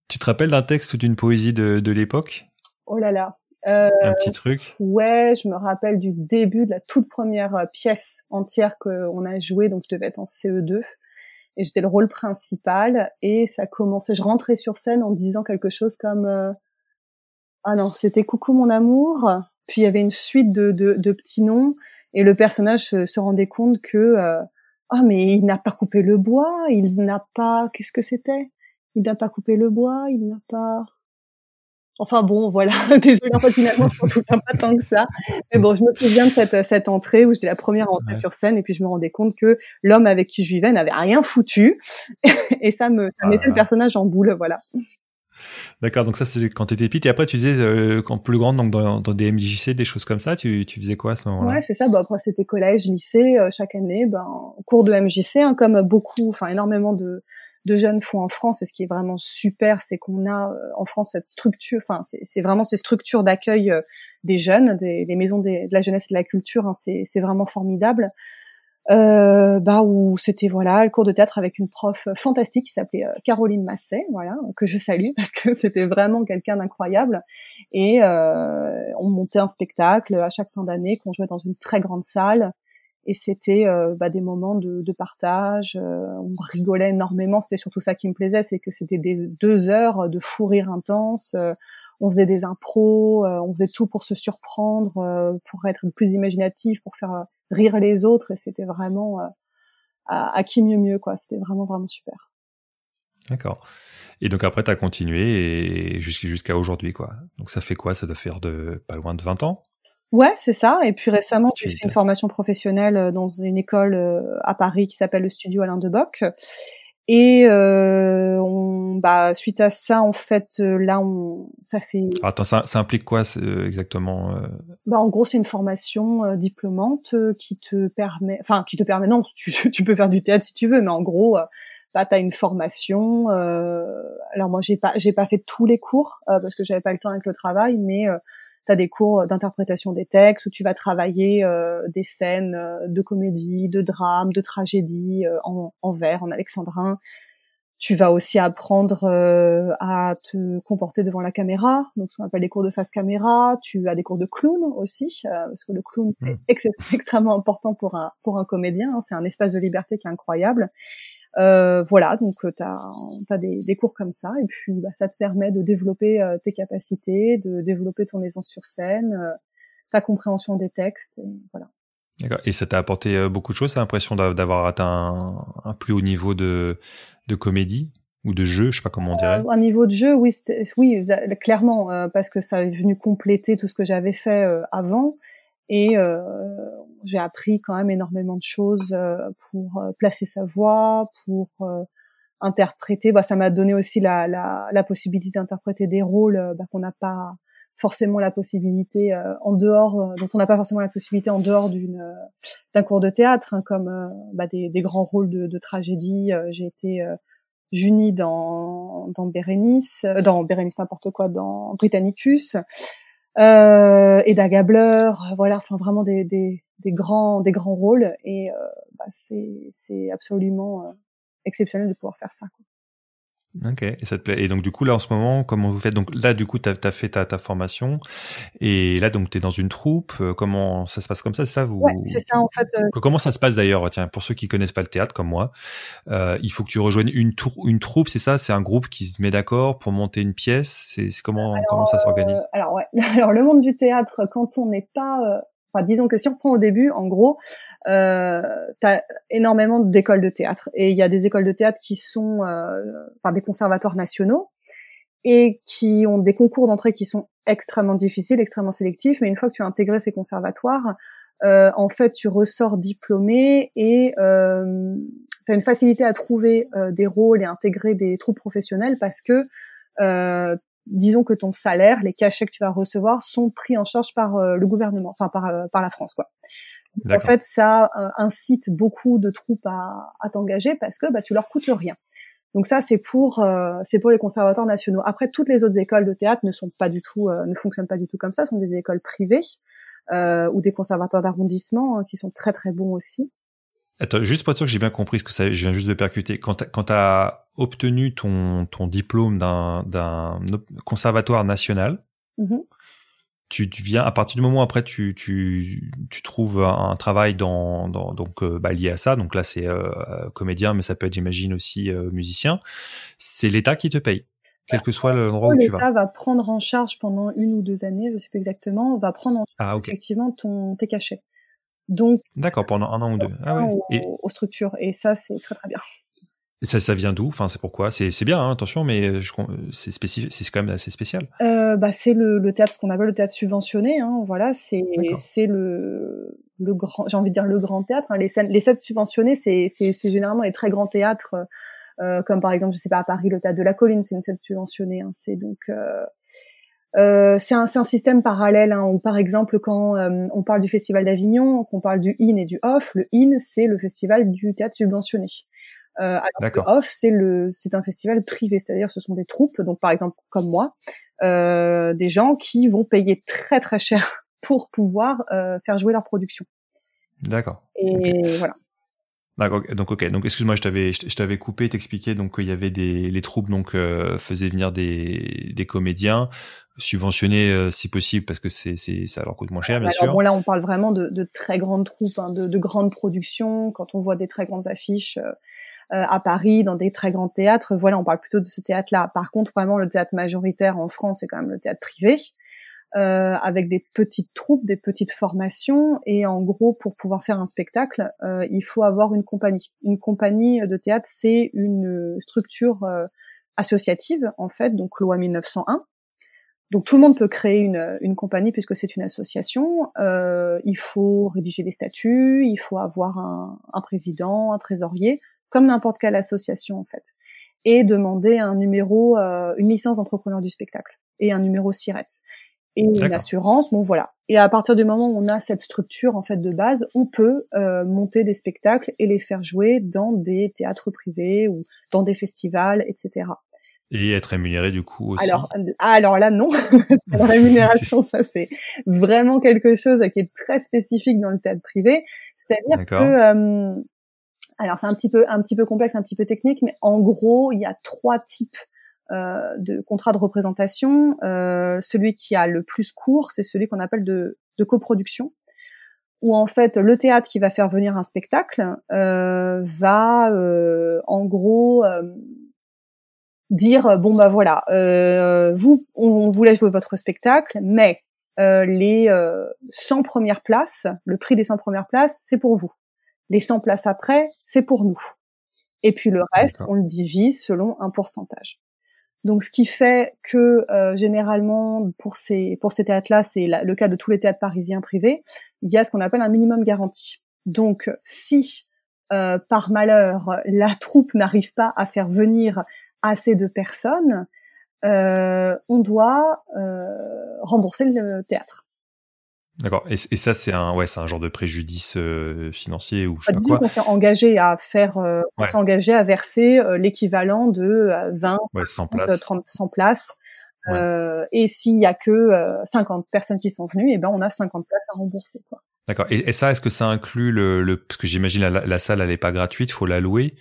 Tu te rappelles d'un texte ou d'une poésie de, de l'époque? Oh là là. Euh, un petit truc? Ouais, je me rappelle du début de la toute première euh, pièce entière qu'on a jouée, donc je devais être en CE2 et j'étais le rôle principal et ça commençait. Je rentrais sur scène en disant quelque chose comme euh, ah non, c'était coucou mon amour. Puis il y avait une suite de, de, de petits noms et le personnage se, se rendait compte que ah mais il n'a pas coupé le bois, il n'a pas qu'est-ce que c'était? Il n'a pas coupé le bois, il n'a pas Enfin bon, voilà. Désolée, en fait, finalement, je m'en souviens pas tant que ça. Mais bon, je me souviens de cette, cette entrée où j'étais la première à entrer sur scène et puis je me rendais compte que l'homme avec qui je vivais n'avait rien foutu. et ça me, ça mettait le ah. personnage en boule, voilà. D'accord, donc ça c'est quand t'étais petite et après tu disais euh, quand plus grande donc dans, dans, des MJC, des choses comme ça, tu, tu faisais quoi à ce moment-là? Ouais, c'est ça. Bah après c'était collège, lycée, euh, chaque année, ben cours de MJC, hein, comme beaucoup, enfin énormément de de jeunes font en France. Et ce qui est vraiment super, c'est qu'on a euh, en France cette structure, enfin c'est vraiment ces structures d'accueil euh, des jeunes, des, des maisons de la jeunesse et de la culture. Hein, c'est vraiment formidable. Euh, bah où c'était voilà le cours de théâtre avec une prof fantastique qui s'appelait euh, Caroline Masset, voilà que je salue parce que c'était vraiment quelqu'un d'incroyable et euh, on montait un spectacle à chaque fin d'année qu'on jouait dans une très grande salle et c'était euh, bah, des moments de, de partage. Euh, on rigolait énormément. C'était surtout ça qui me plaisait, c'est que c'était des deux heures de fou rire intense. On faisait des impros, on faisait tout pour se surprendre, pour être plus imaginatif, pour faire rire les autres. Et c'était vraiment à, à, qui mieux mieux quoi. C'était vraiment vraiment super. D'accord. Et donc après, tu as continué et jusqu'à aujourd'hui, quoi. Donc ça fait quoi? Ça doit faire de pas loin de 20 ans? Ouais, c'est ça. Et puis récemment, j'ai fait une formation professionnelle euh, dans une école euh, à Paris qui s'appelle le Studio Alain de Bock. Et euh, on, bah, suite à ça, en fait, euh, là, on, ça fait. attends, ça, ça, implique quoi exactement Bah, en gros, c'est une formation diplômante qui te permet, enfin, qui te permet, non, tu, tu, peux faire du théâtre si tu veux, mais en gros, bah, tu as une formation. alors moi, j'ai pas, j'ai pas fait tous les cours parce que j'avais pas le temps avec le travail, mais tu as des cours d'interprétation des textes où tu vas travailler euh, des scènes euh, de comédie, de drame, de tragédie euh, en, en vers, en alexandrin. Tu vas aussi apprendre à te comporter devant la caméra, donc ce qu'on appelle les cours de face caméra. Tu as des cours de clown aussi, parce que le clown c'est mmh. extrêmement important pour un pour un comédien. Hein. c'est un espace de liberté qui est incroyable. Euh, voilà, donc euh, tu as, des, des, cours comme ça, et puis bah, ça te permet de développer euh, tes capacités, de développer ton aisance sur scène, ta compréhension des textes, et voilà. D'accord. Et ça t'a apporté beaucoup de choses, t'as l'impression d'avoir atteint un, plus haut niveau de, de comédie ou de jeu, je sais pas comment on dirait. un niveau de jeu, oui, oui, clairement, parce que ça est venu compléter tout ce que j'avais fait avant. Et euh, j'ai appris quand même énormément de choses euh, pour euh, placer sa voix, pour interpréter. Bah, ça m'a donné aussi la, la, la possibilité d'interpréter des rôles bah, qu'on n'a pas forcément la possibilité en dehors, dont on n'a pas forcément la possibilité en dehors d'une d'un cours de théâtre, hein, comme bah, des, des, grands rôles de, de tragédie. j'ai été Junie dans dans Bérénice, dans Bérénice n'importe quoi, dans Britannicus euh, et Gabler, voilà, enfin vraiment des, des, des, grands des grands rôles et euh, bah, c'est c'est absolument euh, exceptionnel de pouvoir faire ça. Quoi. Ok, et ça te plaît. Et donc du coup là en ce moment, comment vous faites? Donc là du coup tu as, fait ta, ta formation et là donc tu es dans une troupe. Euh, comment ça se passe comme ça? C'est ça vous Ouais, c'est ça en fait. Euh... Comment ça se passe d'ailleurs? Tiens, pour ceux qui connaissent pas le théâtre comme moi, euh, il faut que tu rejoignes une, une troupe, c'est ça? C'est un groupe qui se met d'accord pour monter une pièce? C'est comment comment ça s'organise euh, Alors ouais, alors le monde du théâtre quand on n'est pas euh, Disons que si on prend au début, en gros, euh, tu as énormément d'écoles de théâtre. Et il y a des écoles de théâtre qui sont euh, par des conservatoires nationaux et qui ont des concours d'entrée qui sont extrêmement difficiles, extrêmement sélectifs. Mais une fois que tu as intégré ces conservatoires, euh, en fait, tu ressors diplômé et euh, tu as une facilité à trouver euh, des rôles et intégrer des troupes professionnelles parce que euh, disons que ton salaire, les cachets que tu vas recevoir sont pris en charge par euh, le gouvernement, enfin par, euh, par la France, quoi. en fait, ça euh, incite beaucoup de troupes à, à t'engager parce que bah, tu leur coûtes rien. Donc ça, c'est pour c'est pour les conservatoires nationaux. Après, toutes les autres écoles de théâtre ne sont pas du tout ne fonctionnent pas du tout comme ça. Ce sont des écoles privées ou des conservatoires d'arrondissement hein, qui sont très très bons aussi. Attends, juste pour être sûr que j'ai bien compris ce que ça, je viens juste de percuter. Quand tu as obtenu ton, ton diplôme d'un conservatoire national, mm-hmm. tu, tu, viens, à partir du moment où après tu, tu, tu trouves un, travail dans, dans donc, euh, bah, lié à ça, donc là c'est euh, comédien, mais ça peut être, j'imagine, aussi euh, musicien, c'est l'État qui te paye quel que soit l'endroit où tu vas. L'État va prendre en charge pendant une ou deux années, je sais pas exactement, va prendre en charge ah, effectivement ton, tes cachets. Donc, d'accord, pendant un an ou deux. Ah ouais. et... aux, structures. Et ça, c'est très très bien. Et ça, ça vient d'où? Enfin, c'est pourquoi? C'est bien, hein, attention, mais c'est spécifique, c'est quand même assez spécial. Euh, bah, c'est le, le, théâtre, ce qu'on appelle le théâtre subventionné. Hein, voilà, c'est c'est le le grand, j'ai envie de dire le grand théâtre. Hein, les scènes, les scènes subventionnées, c'est c'est généralement les très grands théâtres, euh, comme par exemple, je sais pas à Paris, le théâtre de la Colline, c'est une scène subventionnée. C'est donc euh, euh, c'est un, un, système parallèle hein, où, par exemple, quand euh, on parle du Festival d'Avignon, qu'on parle du IN et du OFF, le IN, c'est le festival du théâtre subventionné. Euh, alors que OFF, c'est le, c'est un festival privé, c'est-à-dire ce sont des troupes, donc par exemple comme moi, euh, des gens qui vont payer très très cher pour pouvoir euh, faire jouer leur production. D'accord. Et voilà. Donc ok, donc excuse-moi, je t'avais je t'avais coupé, t'expliquais donc qu'il y avait des les troupes donc euh, faisaient venir des des comédiens subventionnés euh, si possible parce que c'est c'est ça leur coûte moins cher bien Alors, sûr. Bon là on parle vraiment de, de très grandes troupes, hein, de, de grandes productions. Quand on voit des très grandes affiches euh, à Paris dans des très grands théâtres, voilà on parle plutôt de ce théâtre-là. Par contre vraiment le théâtre majoritaire en France c'est quand même le théâtre privé. Euh, avec des petites troupes, des petites formations. Et en gros, pour pouvoir faire un spectacle, euh, il faut avoir une compagnie. Une compagnie de théâtre, c'est une structure euh, associative, en fait, donc loi 1901. Donc tout le monde peut créer une, une compagnie puisque c'est une association. Euh, il faut rédiger des statuts, il faut avoir un, un président, un trésorier, comme n'importe quelle association en fait, et demander un numéro, euh, une licence d'entrepreneur du spectacle et un numéro SIRET et une assurance. Bon voilà. Et à partir du moment où on a cette structure en fait de base, on peut euh, monter des spectacles et les faire jouer dans des théâtres privés ou dans des festivals, etc. Et être rémunéré du coup aussi. Alors, ah, alors là non, la rémunération ça c'est vraiment quelque chose qui est très spécifique dans le théâtre privé. C'est-à-dire que euh, alors c'est un petit peu un petit peu complexe, un petit peu technique, mais en gros il y a trois types euh, de contrat de représentation. Euh, celui qui a le plus court, c'est celui qu'on appelle de, de coproduction, où en fait le théâtre qui va faire venir un spectacle euh, va en gros dire bon bah voilà, vous on, vous laisse jouer votre spectacle, mais les 100 premières places, le prix des 100 premières places, c'est pour vous. Les 100 places après, c'est pour nous. Et puis le reste, on le divise selon un pourcentage. Donc, ce qui fait que euh, généralement pour ces pour ces théâtres-là, c'est le cas de tous les théâtres parisiens privés, il y a ce qu'on appelle un minimum garanti. Donc, si euh, par malheur la troupe n'arrive pas à faire venir assez de personnes, euh, on doit rembourser le théâtre. D'accord. Et, et, ça, c'est un, ouais, c'est un genre de préjudice euh, financier ou je sais pas quoi. On s'est engagé à faire, euh, on s'est engagé à verser euh, l'équivalent de 20, ouais, 100 places. 30, 100 places. et s'il y a que 50 personnes qui sont venues, et eh ben on a 50 places à rembourser. Quoi. D'accord. Et, et, ça, est-ce que ça inclut le, le parce que j'imagine la, la, salle, elle est pas gratuite, faut la louer.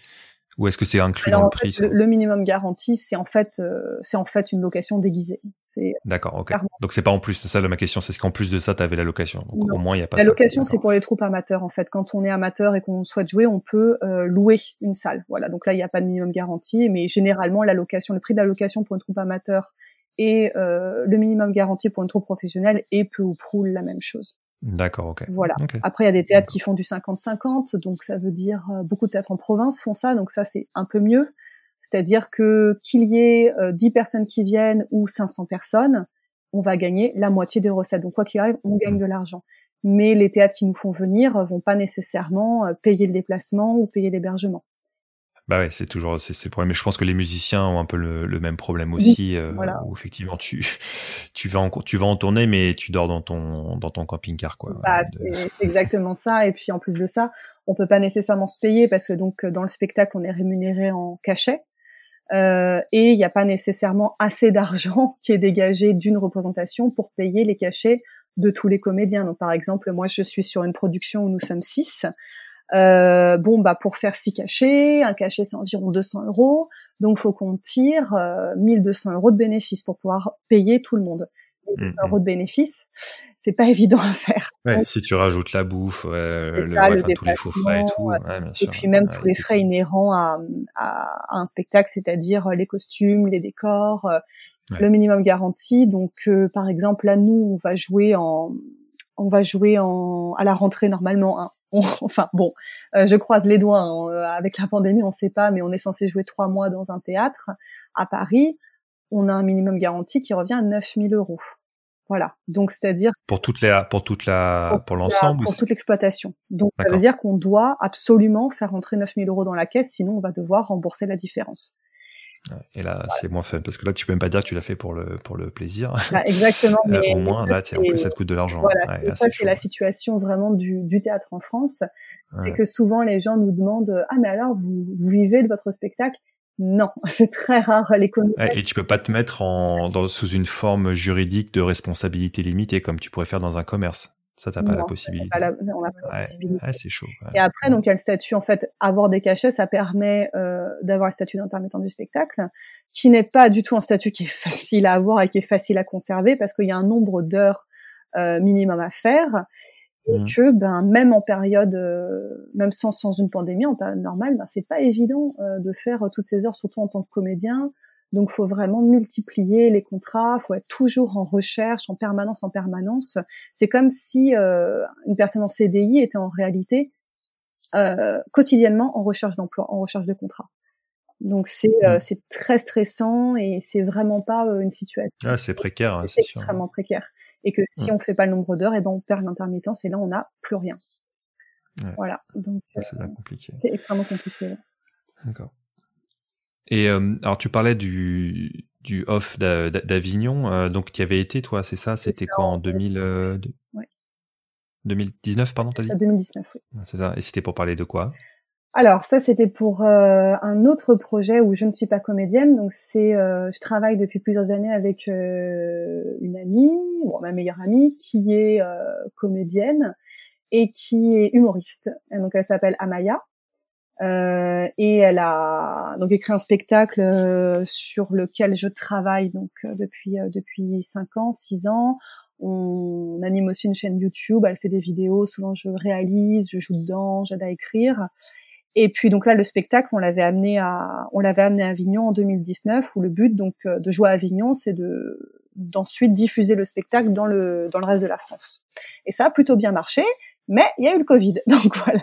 Ou est-ce que c'est inclus dans le prix le, minimum garanti, c'est en fait, euh, c'est en fait une location déguisée. C'est d'accord, ok. Donc c'est pas en plus. C'est ça ma question, c'est qu'en plus de ça, tu avais la location. Donc au moins il y a pas. La location, c'est pour les troupes amateurs en fait. Quand on est amateur et qu'on souhaite jouer, on peut euh, louer une salle. Voilà. Donc là, il n'y a pas de minimum garanti, mais généralement la location, le prix de la location pour une troupe amateur et euh, le minimum garanti pour une troupe professionnelle est peu ou prou la même chose. D'accord, ok. Voilà. Après, il y a des théâtres qui font du 50-50, donc ça veut dire euh, beaucoup de théâtres en province font ça, donc ça c'est un peu mieux. C'est-à-dire que qu'il y ait 10 euh, personnes qui viennent ou 500 personnes, on va gagner la moitié des recettes. Donc quoi qu'il arrive, on gagne mmh. de l'argent. Mais les théâtres qui nous font venir vont pas nécessairement euh, payer le déplacement ou payer l'hébergement. Bah ouais, c'est toujours c'est le problème. Mais je pense que les musiciens ont un peu le, le même problème aussi, euh, où effectivement tu tu vas en tu vas en tournée, mais tu dors dans ton dans ton camping-car quoi. Bah, c'est exactement ça. Et puis en plus de ça, on peut pas nécessairement se payer parce que donc dans le spectacle on est rémunéré en cachet. Euh, et il n'y a pas nécessairement assez d'argent qui est dégagé d'une représentation pour payer les cachets de tous les comédiens. Donc par exemple, moi je suis sur une production où nous sommes six. Euh, bon, bah pour faire six cachets, un cachet c'est environ 200 euros, donc faut qu'on tire 1200 euros de bénéfices pour pouvoir payer tout le monde. 1200 mmh, euros de bénéfices, c'est pas évident à faire. Ouais, si tu rajoutes la bouffe, le, tous les faux frais et tout. et puis même tous les frais inhérents à, à, un spectacle, c'est-à-dire les costumes, les décors, le minimum garanti. Donc, euh, par exemple, là, nous, on va jouer en, on va jouer en à la rentrée normalement. Enfin bon, euh, je croise les doigts. Hein, euh, avec la pandémie, on ne sait pas, mais on est censé jouer trois mois dans un théâtre à Paris. On a un minimum garanti qui revient à 9000 euros. Voilà. Donc c'est-à-dire pour toute la pour toute la pour, l'ensemble pour toute l'exploitation. Donc ça veut dire qu'on doit absolument faire rentrer 9000 euros dans la caisse, sinon on va devoir rembourser la différence. Et là, c'est moins fun parce que là, tu peux même pas dire que tu l'as fait pour le pour le plaisir. Bah, exactement. Euh, mais au moins, là, en plus, ça te coûte de l'argent. Voilà, c'est la situation vraiment du, du théâtre en France. C'est que souvent, les gens nous demandent ah mais alors vous, vous vivez de votre spectacle? Non, c'est très rare l'économie. Et tu peux pas te mettre en dans, sous une forme juridique de responsabilité limitée comme tu pourrais faire dans un commerce. Ça, t'as pas la possibilité. Pas la, on n'a pas la possibilité. c'est chaud. Et après, donc, il y a le statut, en fait, avoir des cachets, ça permet euh, d'avoir le statut d'intermittent du spectacle, qui n'est pas du tout un statut qui est facile à avoir et qui est facile à conserver, parce qu'il y a un nombre d'heures euh, minimum à faire, et mmh. que, ben, même en période, euh, même sans, sans une pandémie, en période normale, ben, c'est pas évident euh, de faire toutes ces heures, surtout en tant que comédien, donc, faut vraiment multiplier les contrats, faut être toujours en recherche, en permanence, en permanence. C'est comme si euh, une personne en CDI était en réalité euh, quotidiennement en recherche d'emploi, en recherche de contrat. Donc c'est euh, mmh. c'est très stressant et c'est vraiment pas une situation. Ah, c'est précaire, hein, c'est extrêmement précaire. Et que si mmh. on fait pas le nombre d'heures, et eh ben on perd l'intermittence et là on n'a plus rien. Voilà. Donc c'est compliqué. C'est extrêmement compliqué. D'accord. Et euh, alors tu parlais du du off d'Avignon, euh, donc tu y avais été toi, c'est ça? C'était quoi en 2000 euh, 2019 pardon t'as dit? 2019 oui. C'est ça. Et c'était pour parler de quoi? Alors ça c'était pour euh, un autre projet où je ne suis pas comédienne. Donc c'est euh, je travaille depuis plusieurs années avec une amie bon ma meilleure amie qui est comédienne et qui est humoriste. Et donc elle s'appelle Amaya euh, et elle a donc écrit un spectacle euh, sur lequel je travaille donc euh, depuis depuis cinq ans, six ans. On anime aussi une chaîne YouTube. Elle fait des vidéos. Souvent, je réalise, je joue dedans, j'aide à écrire. Et puis donc là, le spectacle, on l'avait amené à, on l'avait amené à Avignon en 2019, où le but donc de jouer à Avignon, c'est de d'ensuite diffuser le spectacle dans le dans le reste de la France. Et ça a plutôt bien marché. Mais il y a eu le Covid, donc voilà.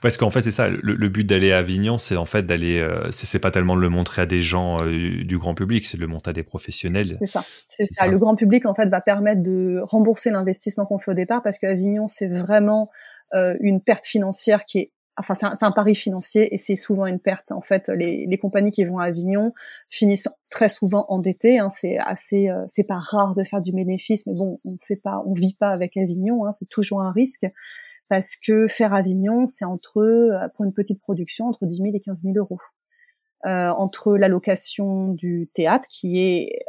Parce qu'en fait, c'est ça, le, but d'aller à Avignon, c'est en fait d'aller, euh, c'est pas tellement de le montrer à des gens euh, du grand public, c'est de le montrer à des professionnels. C'est ça, c'est ça. Le grand public, en fait, va permettre de rembourser l'investissement qu'on fait au départ, parce qu'Avignon, c'est vraiment euh, une perte financière qui est enfin c'est un, pari financier et c'est souvent une perte. En fait, les, les, compagnies qui vont à Avignon finissent très souvent endettées. Hein. C'est assez, euh, c'est pas rare de faire du bénéfice, mais bon, on fait pas, on vit pas avec Avignon. Hein. C'est toujours un risque parce que faire Avignon, c'est entre euh, pour une petite production entre 10 000 et 15 000 euros. Euh, entre la location du théâtre qui est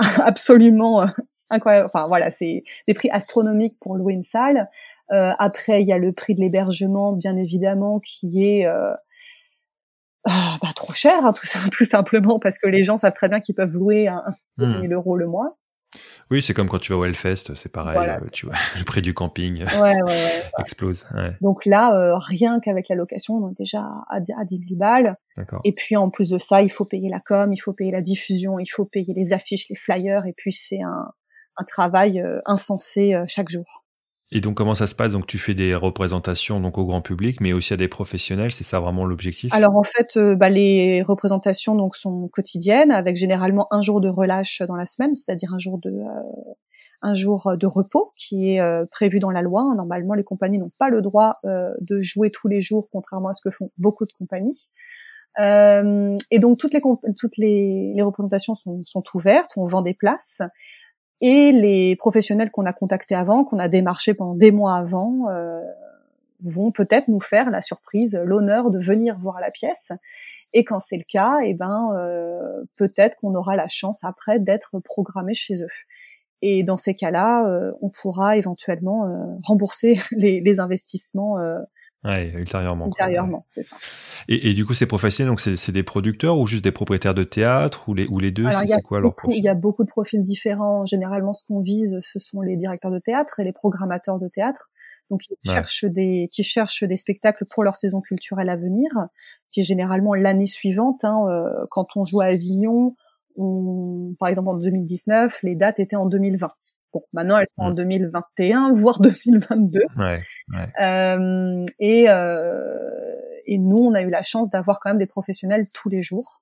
euh, absolument incroyable. Enfin voilà, c'est des prix astronomiques pour louer une salle. Euh, après, il y a le prix de l'hébergement, bien évidemment, qui est euh, ah, bah, trop cher, hein, tout, ça, tout simplement, parce que les gens savent très bien qu'ils peuvent louer un, un 1000 hmm. euros le mois. Oui, c'est comme quand tu vas au Hellfest, c'est pareil, euh, tu vois, le prix du camping ouais, ouais, explose. Donc là, euh, rien qu'avec la location, on est déjà à, à 10 000 balles. Et puis en plus de ça, il faut payer la com, il faut payer la diffusion, il faut payer les affiches, les flyers, et puis c'est un, un travail euh, insensé chaque jour. Et donc comment ça se passe? Donc tu fais des représentations donc au grand public, mais aussi à des professionnels. C'est ça vraiment l'objectif? Alors en fait, euh, bah, les représentations donc sont quotidiennes, avec généralement un jour de relâche dans la semaine, c'est-à-dire un jour de euh, un jour de repos qui est euh, prévu dans la loi. Normalement, les compagnies n'ont pas le droit de jouer tous les jours, contrairement à ce que font beaucoup de compagnies. et donc toutes les toutes les, les représentations sont, sont ouvertes. On vend des places et les professionnels qu'on a contactés avant, qu'on a démarchés pendant des mois avant, euh, vont peut-être nous faire la surprise, l'honneur de venir voir la pièce. Et quand c'est le cas, eh ben euh, peut-être qu'on aura la chance après d'être programmé chez eux. Et dans ces cas-là, on pourra éventuellement rembourser les, les investissements Ouais, ultérieurement. Ultérieurement, c'est ça. Et, et, du coup, ces professionnels, donc c'est des producteurs ou juste des propriétaires de théâtre ou les, ou les deux C'est quoi leur profil? Il y a beaucoup de profils différents. Généralement, ce qu'on vise, ce sont les directeurs de théâtre et les programmateurs de théâtre. Donc, ils cherchent des, qui cherchent des spectacles pour leur saison culturelle à venir, qui est généralement l'année suivante. Hein, euh, quand on joue à Avignon, on, par exemple en 2019, les dates étaient en 2020. Bon, maintenant elles sont en 2021, mm. voire 2022. Ouais, ouais. Euh, et, euh, et nous, on a eu la chance d'avoir quand même des professionnels tous les jours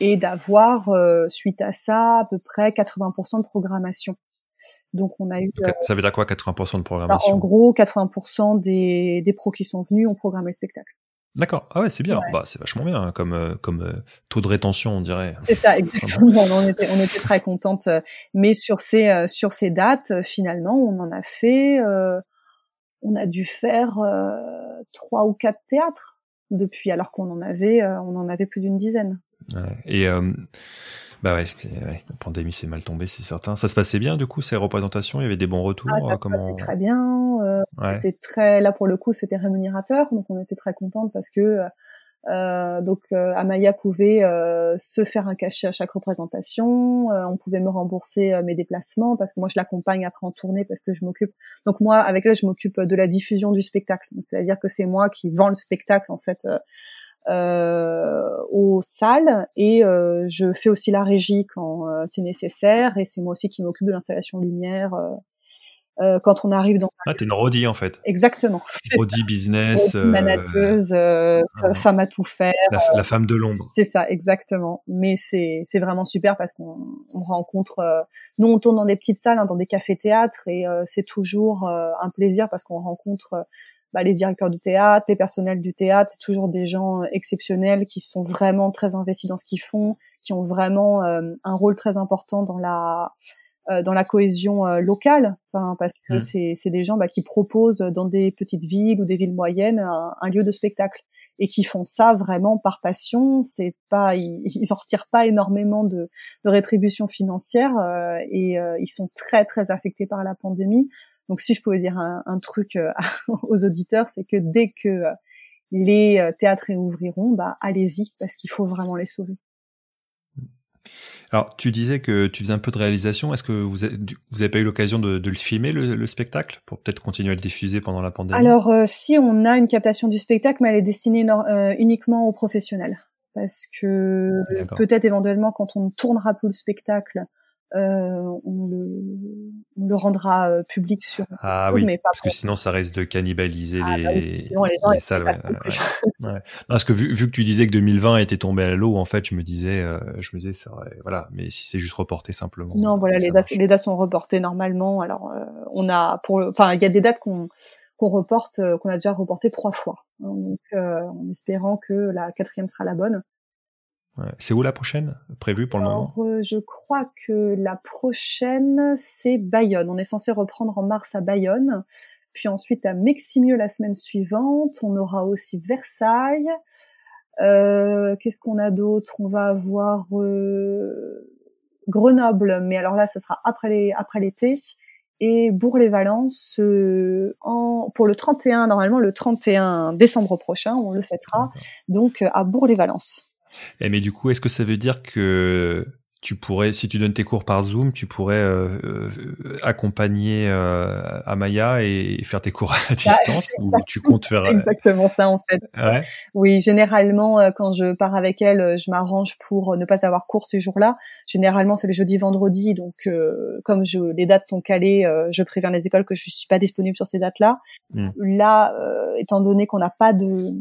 et d'avoir, euh, suite à ça, à peu près 80% de programmation. Donc on a eu. Euh, ça veut dire quoi 80% de programmation En gros, 80% des, des pros qui sont venus ont programmé le spectacle. D'accord. Ah ouais, c'est bien. Bah, c'est vachement bien hein, comme euh, comme euh, taux de rétention, on dirait. C'est ça, exactement. on était on était très contente. Euh, mais sur ces sur ces dates, finalement, on en a fait. on a dû faire trois ou quatre théâtres depuis, alors qu'on en avait on en avait plus d'une dizaine. Ouais. Et bah ouais, la pandémie s'est mal tombée, c'est certain. Ça se passait bien du coup ces représentations, il y avait des bons retours? Ah, ça comment... se passait très bien. Euh, C'était très, là pour le coup, c'était rémunérateur, donc on était très contente parce que euh, donc euh, Amaya pouvait euh, se faire un cachet à chaque représentation, euh, on pouvait me rembourser mes déplacements parce que moi je l'accompagne après en tournée parce que je m'occupe. Donc moi avec elle je m'occupe de la diffusion du spectacle, c'est-à-dire que c'est moi qui vends le spectacle en fait euh, aux salles et euh, je fais aussi la régie quand euh, c'est nécessaire et c'est moi aussi qui m'occupe de l'installation lumière euh, quand on arrive dans ah t'es une rodie en fait. Exactement. Rodie business manateuse femme à tout faire la, femme de l'ombre. c'est ça exactement. Mais c'est c'est vraiment super parce qu'on on rencontre nous on tourne dans des petites salles hein, dans des cafés théâtres et c'est toujours un plaisir parce qu'on rencontre bah, les directeurs du théâtre, les personnels du théâtre, c'est toujours des gens euh, exceptionnels qui sont vraiment très investis dans ce qu'ils font, qui ont vraiment euh, un rôle très important dans la euh, dans la cohésion locale, enfin, parce que mmh. c'est des gens bah, qui proposent dans des petites villes ou des villes moyennes un, lieu de spectacle et qui font ça vraiment par passion. C'est pas, ils, ils en retirent pas énormément de, de rétribution financière et ils sont très très affectés par la pandémie. Donc si je pouvais dire un, truc euh, aux auditeurs, c'est que dès que euh, les euh, théâtres réouvriront, bah allez-y parce qu'il faut vraiment les sauver. Alors, tu disais que tu faisais un peu de réalisation. Est-ce que vous avez, vous avez pas eu l'occasion de, le filmer, le, spectacle, pour peut-être continuer à le diffuser pendant la pandémie? Alors, si on a une captation du spectacle, mais elle est destinée uniquement aux professionnels. Parce que peut-être éventuellement, quand on ne tournera plus le spectacle, euh, on, le, on, le, rendra euh, public sur ah oui mais parce que sinon ça risque de cannibaliser ah, bah les, les, salles ouais, parce que vu, vu, que tu disais que 2020 était tombé à l'eau en fait je me disais euh, je me disais ça voilà mais si c'est juste reporté simplement non voilà les dates, les dates sont reportées normalement alors on a pour enfin il y a des dates qu'on qu'on reporte qu'on a déjà reporté trois fois donc en espérant que la quatrième sera la bonne c'est où la prochaine prévue pour le moment? Euh, Je crois que la prochaine, c'est Bayonne. On est censé reprendre en mars à Bayonne, puis ensuite à Meximieux la semaine suivante. On aura aussi Versailles. Euh, Qu'est-ce qu'on a d'autre? On va avoir euh, Grenoble, mais alors là, ce sera après les, après l'été. Et Bourg-les-Valences euh, en, pour le 31, normalement le 31 décembre prochain, on le fêtera, donc à Bourg-les-Valences. Et mais du coup, est-ce que ça veut dire que tu pourrais, si tu donnes tes cours par Zoom, tu pourrais euh, euh accompagner euh, Amaya et, faire tes cours à bah, distance ou tu comptes faire exactement ça en fait. Ouais. Oui, généralement quand je pars avec elle, je m'arrange pour ne pas avoir cours ces jours-là. Généralement c'est les jeudis, vendredis, donc comme je, les dates sont calées, je préviens les écoles que je suis pas disponible sur ces dates-là. Hmm. Là, étant donné qu'on n'a pas de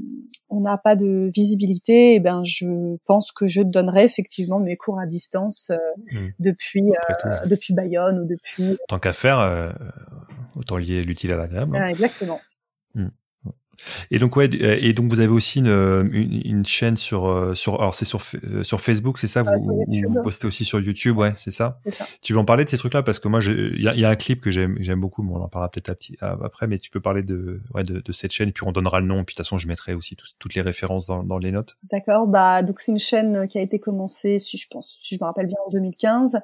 on n'a pas de visibilité, et eh ben je pense que je donnerai effectivement mes cours à distance euh, hmm. depuis euh, depuis Bayonne ou depuis. Tant qu'à faire, euh, autant lier l'utile à l'agréable. Hein. exactement. Hmm. Et donc ouais, et donc vous avez aussi une, une, chaîne sur euh, sur alors c'est sur euh, sur Facebook, c'est ça? Vous, vous, postez aussi sur YouTube, ouais, c'est ça? ça. Tu veux en parler de ces trucs-là? Parce que moi il y a, y a, un clip que j'aime j'aime beaucoup, on en parlera peut-être après, mais tu peux parler de ouais de, de, cette chaîne puis on donnera le nom, puis de toute façon je mettrai aussi toutes les références dans, dans les notes. D'accord, bah donc c'est une chaîne qui a été commencée, si je pense, si je me rappelle bien, en 2015.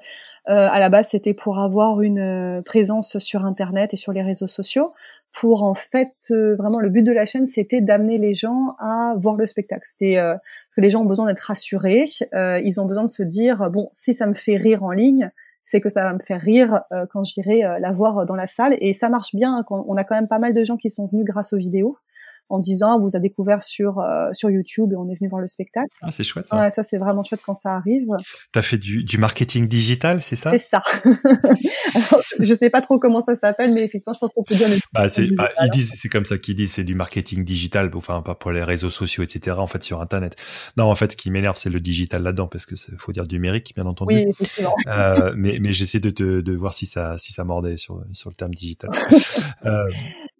Euh, à la base, c'était pour avoir une présence sur Internet et sur les réseaux sociaux pour en fait euh, vraiment le but de la chaîne c'était d'amener les gens à voir le spectacle. C'était euh, parce que les gens ont besoin d'être rassurés euh, ils ont besoin de se dire bon si ça me fait rire en ligne c'est que ça va me faire rire quand j'irai la voir dans la salle. Et ça marche bien on a quand même pas mal de gens qui sont venus grâce aux vidéos en disant on vous a découvert sur euh, sur YouTube et on est venu voir le spectacle. Ah, c'est chouette ça. Ouais, ça c'est vraiment chouette quand ça arrive. T'as fait du, du marketing digital, c'est ça? C'est ça. je sais pas trop comment ça s'appelle, mais effectivement, je pense qu'on peut dire. Bah, c'est, bah, ils disent, c'est comme ça qu'ils disent, c'est du marketing digital, enfin pas pour les réseaux sociaux, etc. En fait, sur Internet. Non, en fait, ce qui m'énerve, c'est le digital là-dedans, parce que faut dire numérique, bien entendu. Oui, effectivement. Euh, mais mais j'essaie de, de, de voir si ça si ça mordait sur sur le terme digital. euh,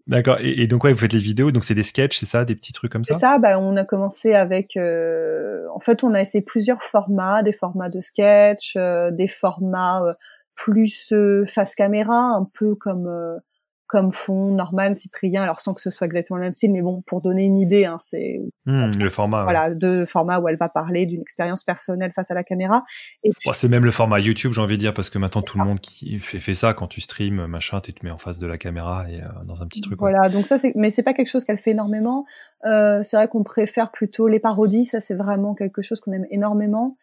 D'accord. Et, donc ouais, vous faites les vidéos, donc c'est des sketchs, c'est ça, des petits trucs comme ça. C'est ça. Bah, on a commencé avec. Euh, en fait, on a essayé plusieurs formats, des formats de sketch, euh, des formats euh, plus face caméra, un peu comme comme font Norman, Cyprien, alors sans que ce soit exactement le même style, mais bon, pour donner une idée, hein, c'est hmm, le format. Voilà, deux formats où elle va parler d'une expérience personnelle face à la caméra. Et c'est même le format YouTube, j'ai envie de dire, parce que maintenant tout le monde qui fait, fait ça, quand tu streams, machin, tu te mets en face de la caméra et euh, dans un petit truc. Voilà, donc ça, c'est, mais c'est pas quelque chose qu'elle fait énormément. Euh, c'est vrai qu'on préfère plutôt les parodies, ça c'est vraiment quelque chose qu'on aime énormément.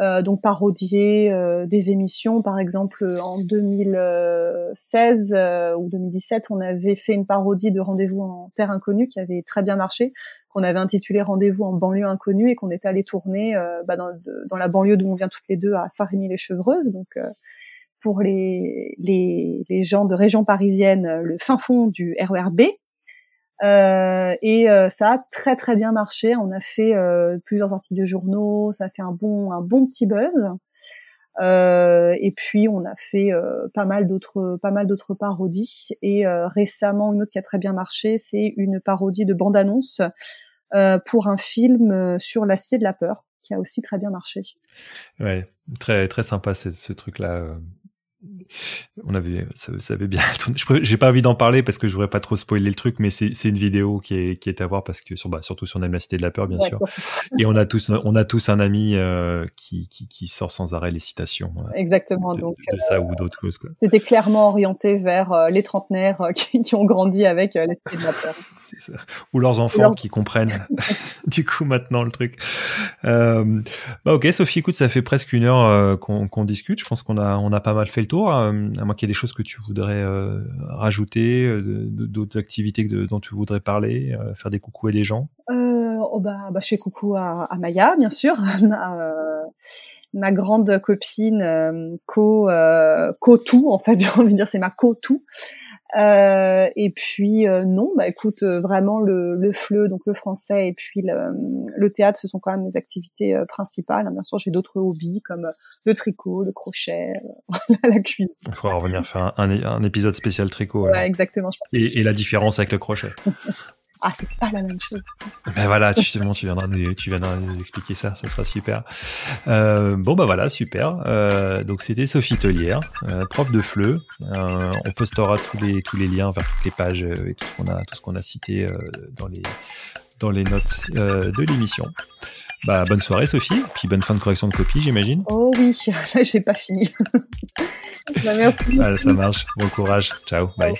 Euh, donc parodier euh, des émissions. Par exemple, en 2016 euh, ou 2017, on avait fait une parodie de Rendez-vous en Terre Inconnue qui avait très bien marché, qu'on avait intitulé Rendez-vous en banlieue inconnue et qu'on était allé tourner bah, dans, dans, la banlieue d'où on vient toutes les deux à Saint-Rémy-les-Chevreuses. Donc pour les, les, les gens de région parisienne, le fin fond du RERB. Euh, et euh, ça a très très bien marché. On a fait euh, plusieurs articles de journaux, ça a fait un bon un bon petit buzz. et puis on a fait pas mal d'autres pas mal d'autres parodies. Et récemment une autre qui a très bien marché, c'est une parodie de bande annonce pour un film sur la cité de la peur qui a aussi très bien marché. Ouais, très très sympa ce truc là on avait, ça, ça avait bien J'ai pas envie d'en parler parce que je voudrais pas trop spoiler le truc, mais c'est une vidéo qui est, qui est à voir parce que sur, bah, surtout sur la cité de la peur, bien sûr. Et on a tous, on a tous un ami euh, qui, qui, qui, sort sans arrêt les citations. Euh, Exactement. De, donc de ça ou d'autres choses. C'était clairement orienté vers euh, les trentenaires qui, qui, ont grandi avec la cité de la peur. Ça. Ou leurs enfants qui comprennent. du coup, maintenant le truc. bah ok, Sophie, écoute, ça fait presque une heure qu'on discute. Je pense qu'on a, on a pas mal fait le tour. à moins qu'il y ait des choses que tu voudrais euh, rajouter, euh, d'autres activités dont tu voudrais parler, euh, faire des coucous à des gens? Oh bah, bah, je fais coucou à, à Maya, bien sûr, ma, ma grande copine co co tout en fait, j'ai envie de dire c'est ma co tout. Euh, et puis euh, non, bah écoute, euh, vraiment le, le FLE, donc le français et puis le, le théâtre, ce sont quand même mes activités principales. Bien sûr, j'ai d'autres hobbies comme le tricot, le crochet, la cuisine. Il faudra revenir faire un, un, épisode spécial tricot. Ouais, exactement. Et, et, la différence avec le crochet. Ah, c'est pas la même chose. Ben voilà, justement, tu viendras nous, tu viendras nous expliquer ça, ça sera super. Euh, bon bah voilà, super. Euh, donc c'était Sophie Tellière, euh, prof de FLE. Euh, on postera tous les tous les liens vers toutes les pages et tout ce qu'on a tout ce qu'on a cité dans les dans les notes de l'émission. Bah bonne soirée Sophie, puis bonne fin de correction de copie, j'imagine. Oh oui, là j'ai pas fini. bah, merci. ça marche. Bon courage. Ciao. Bye.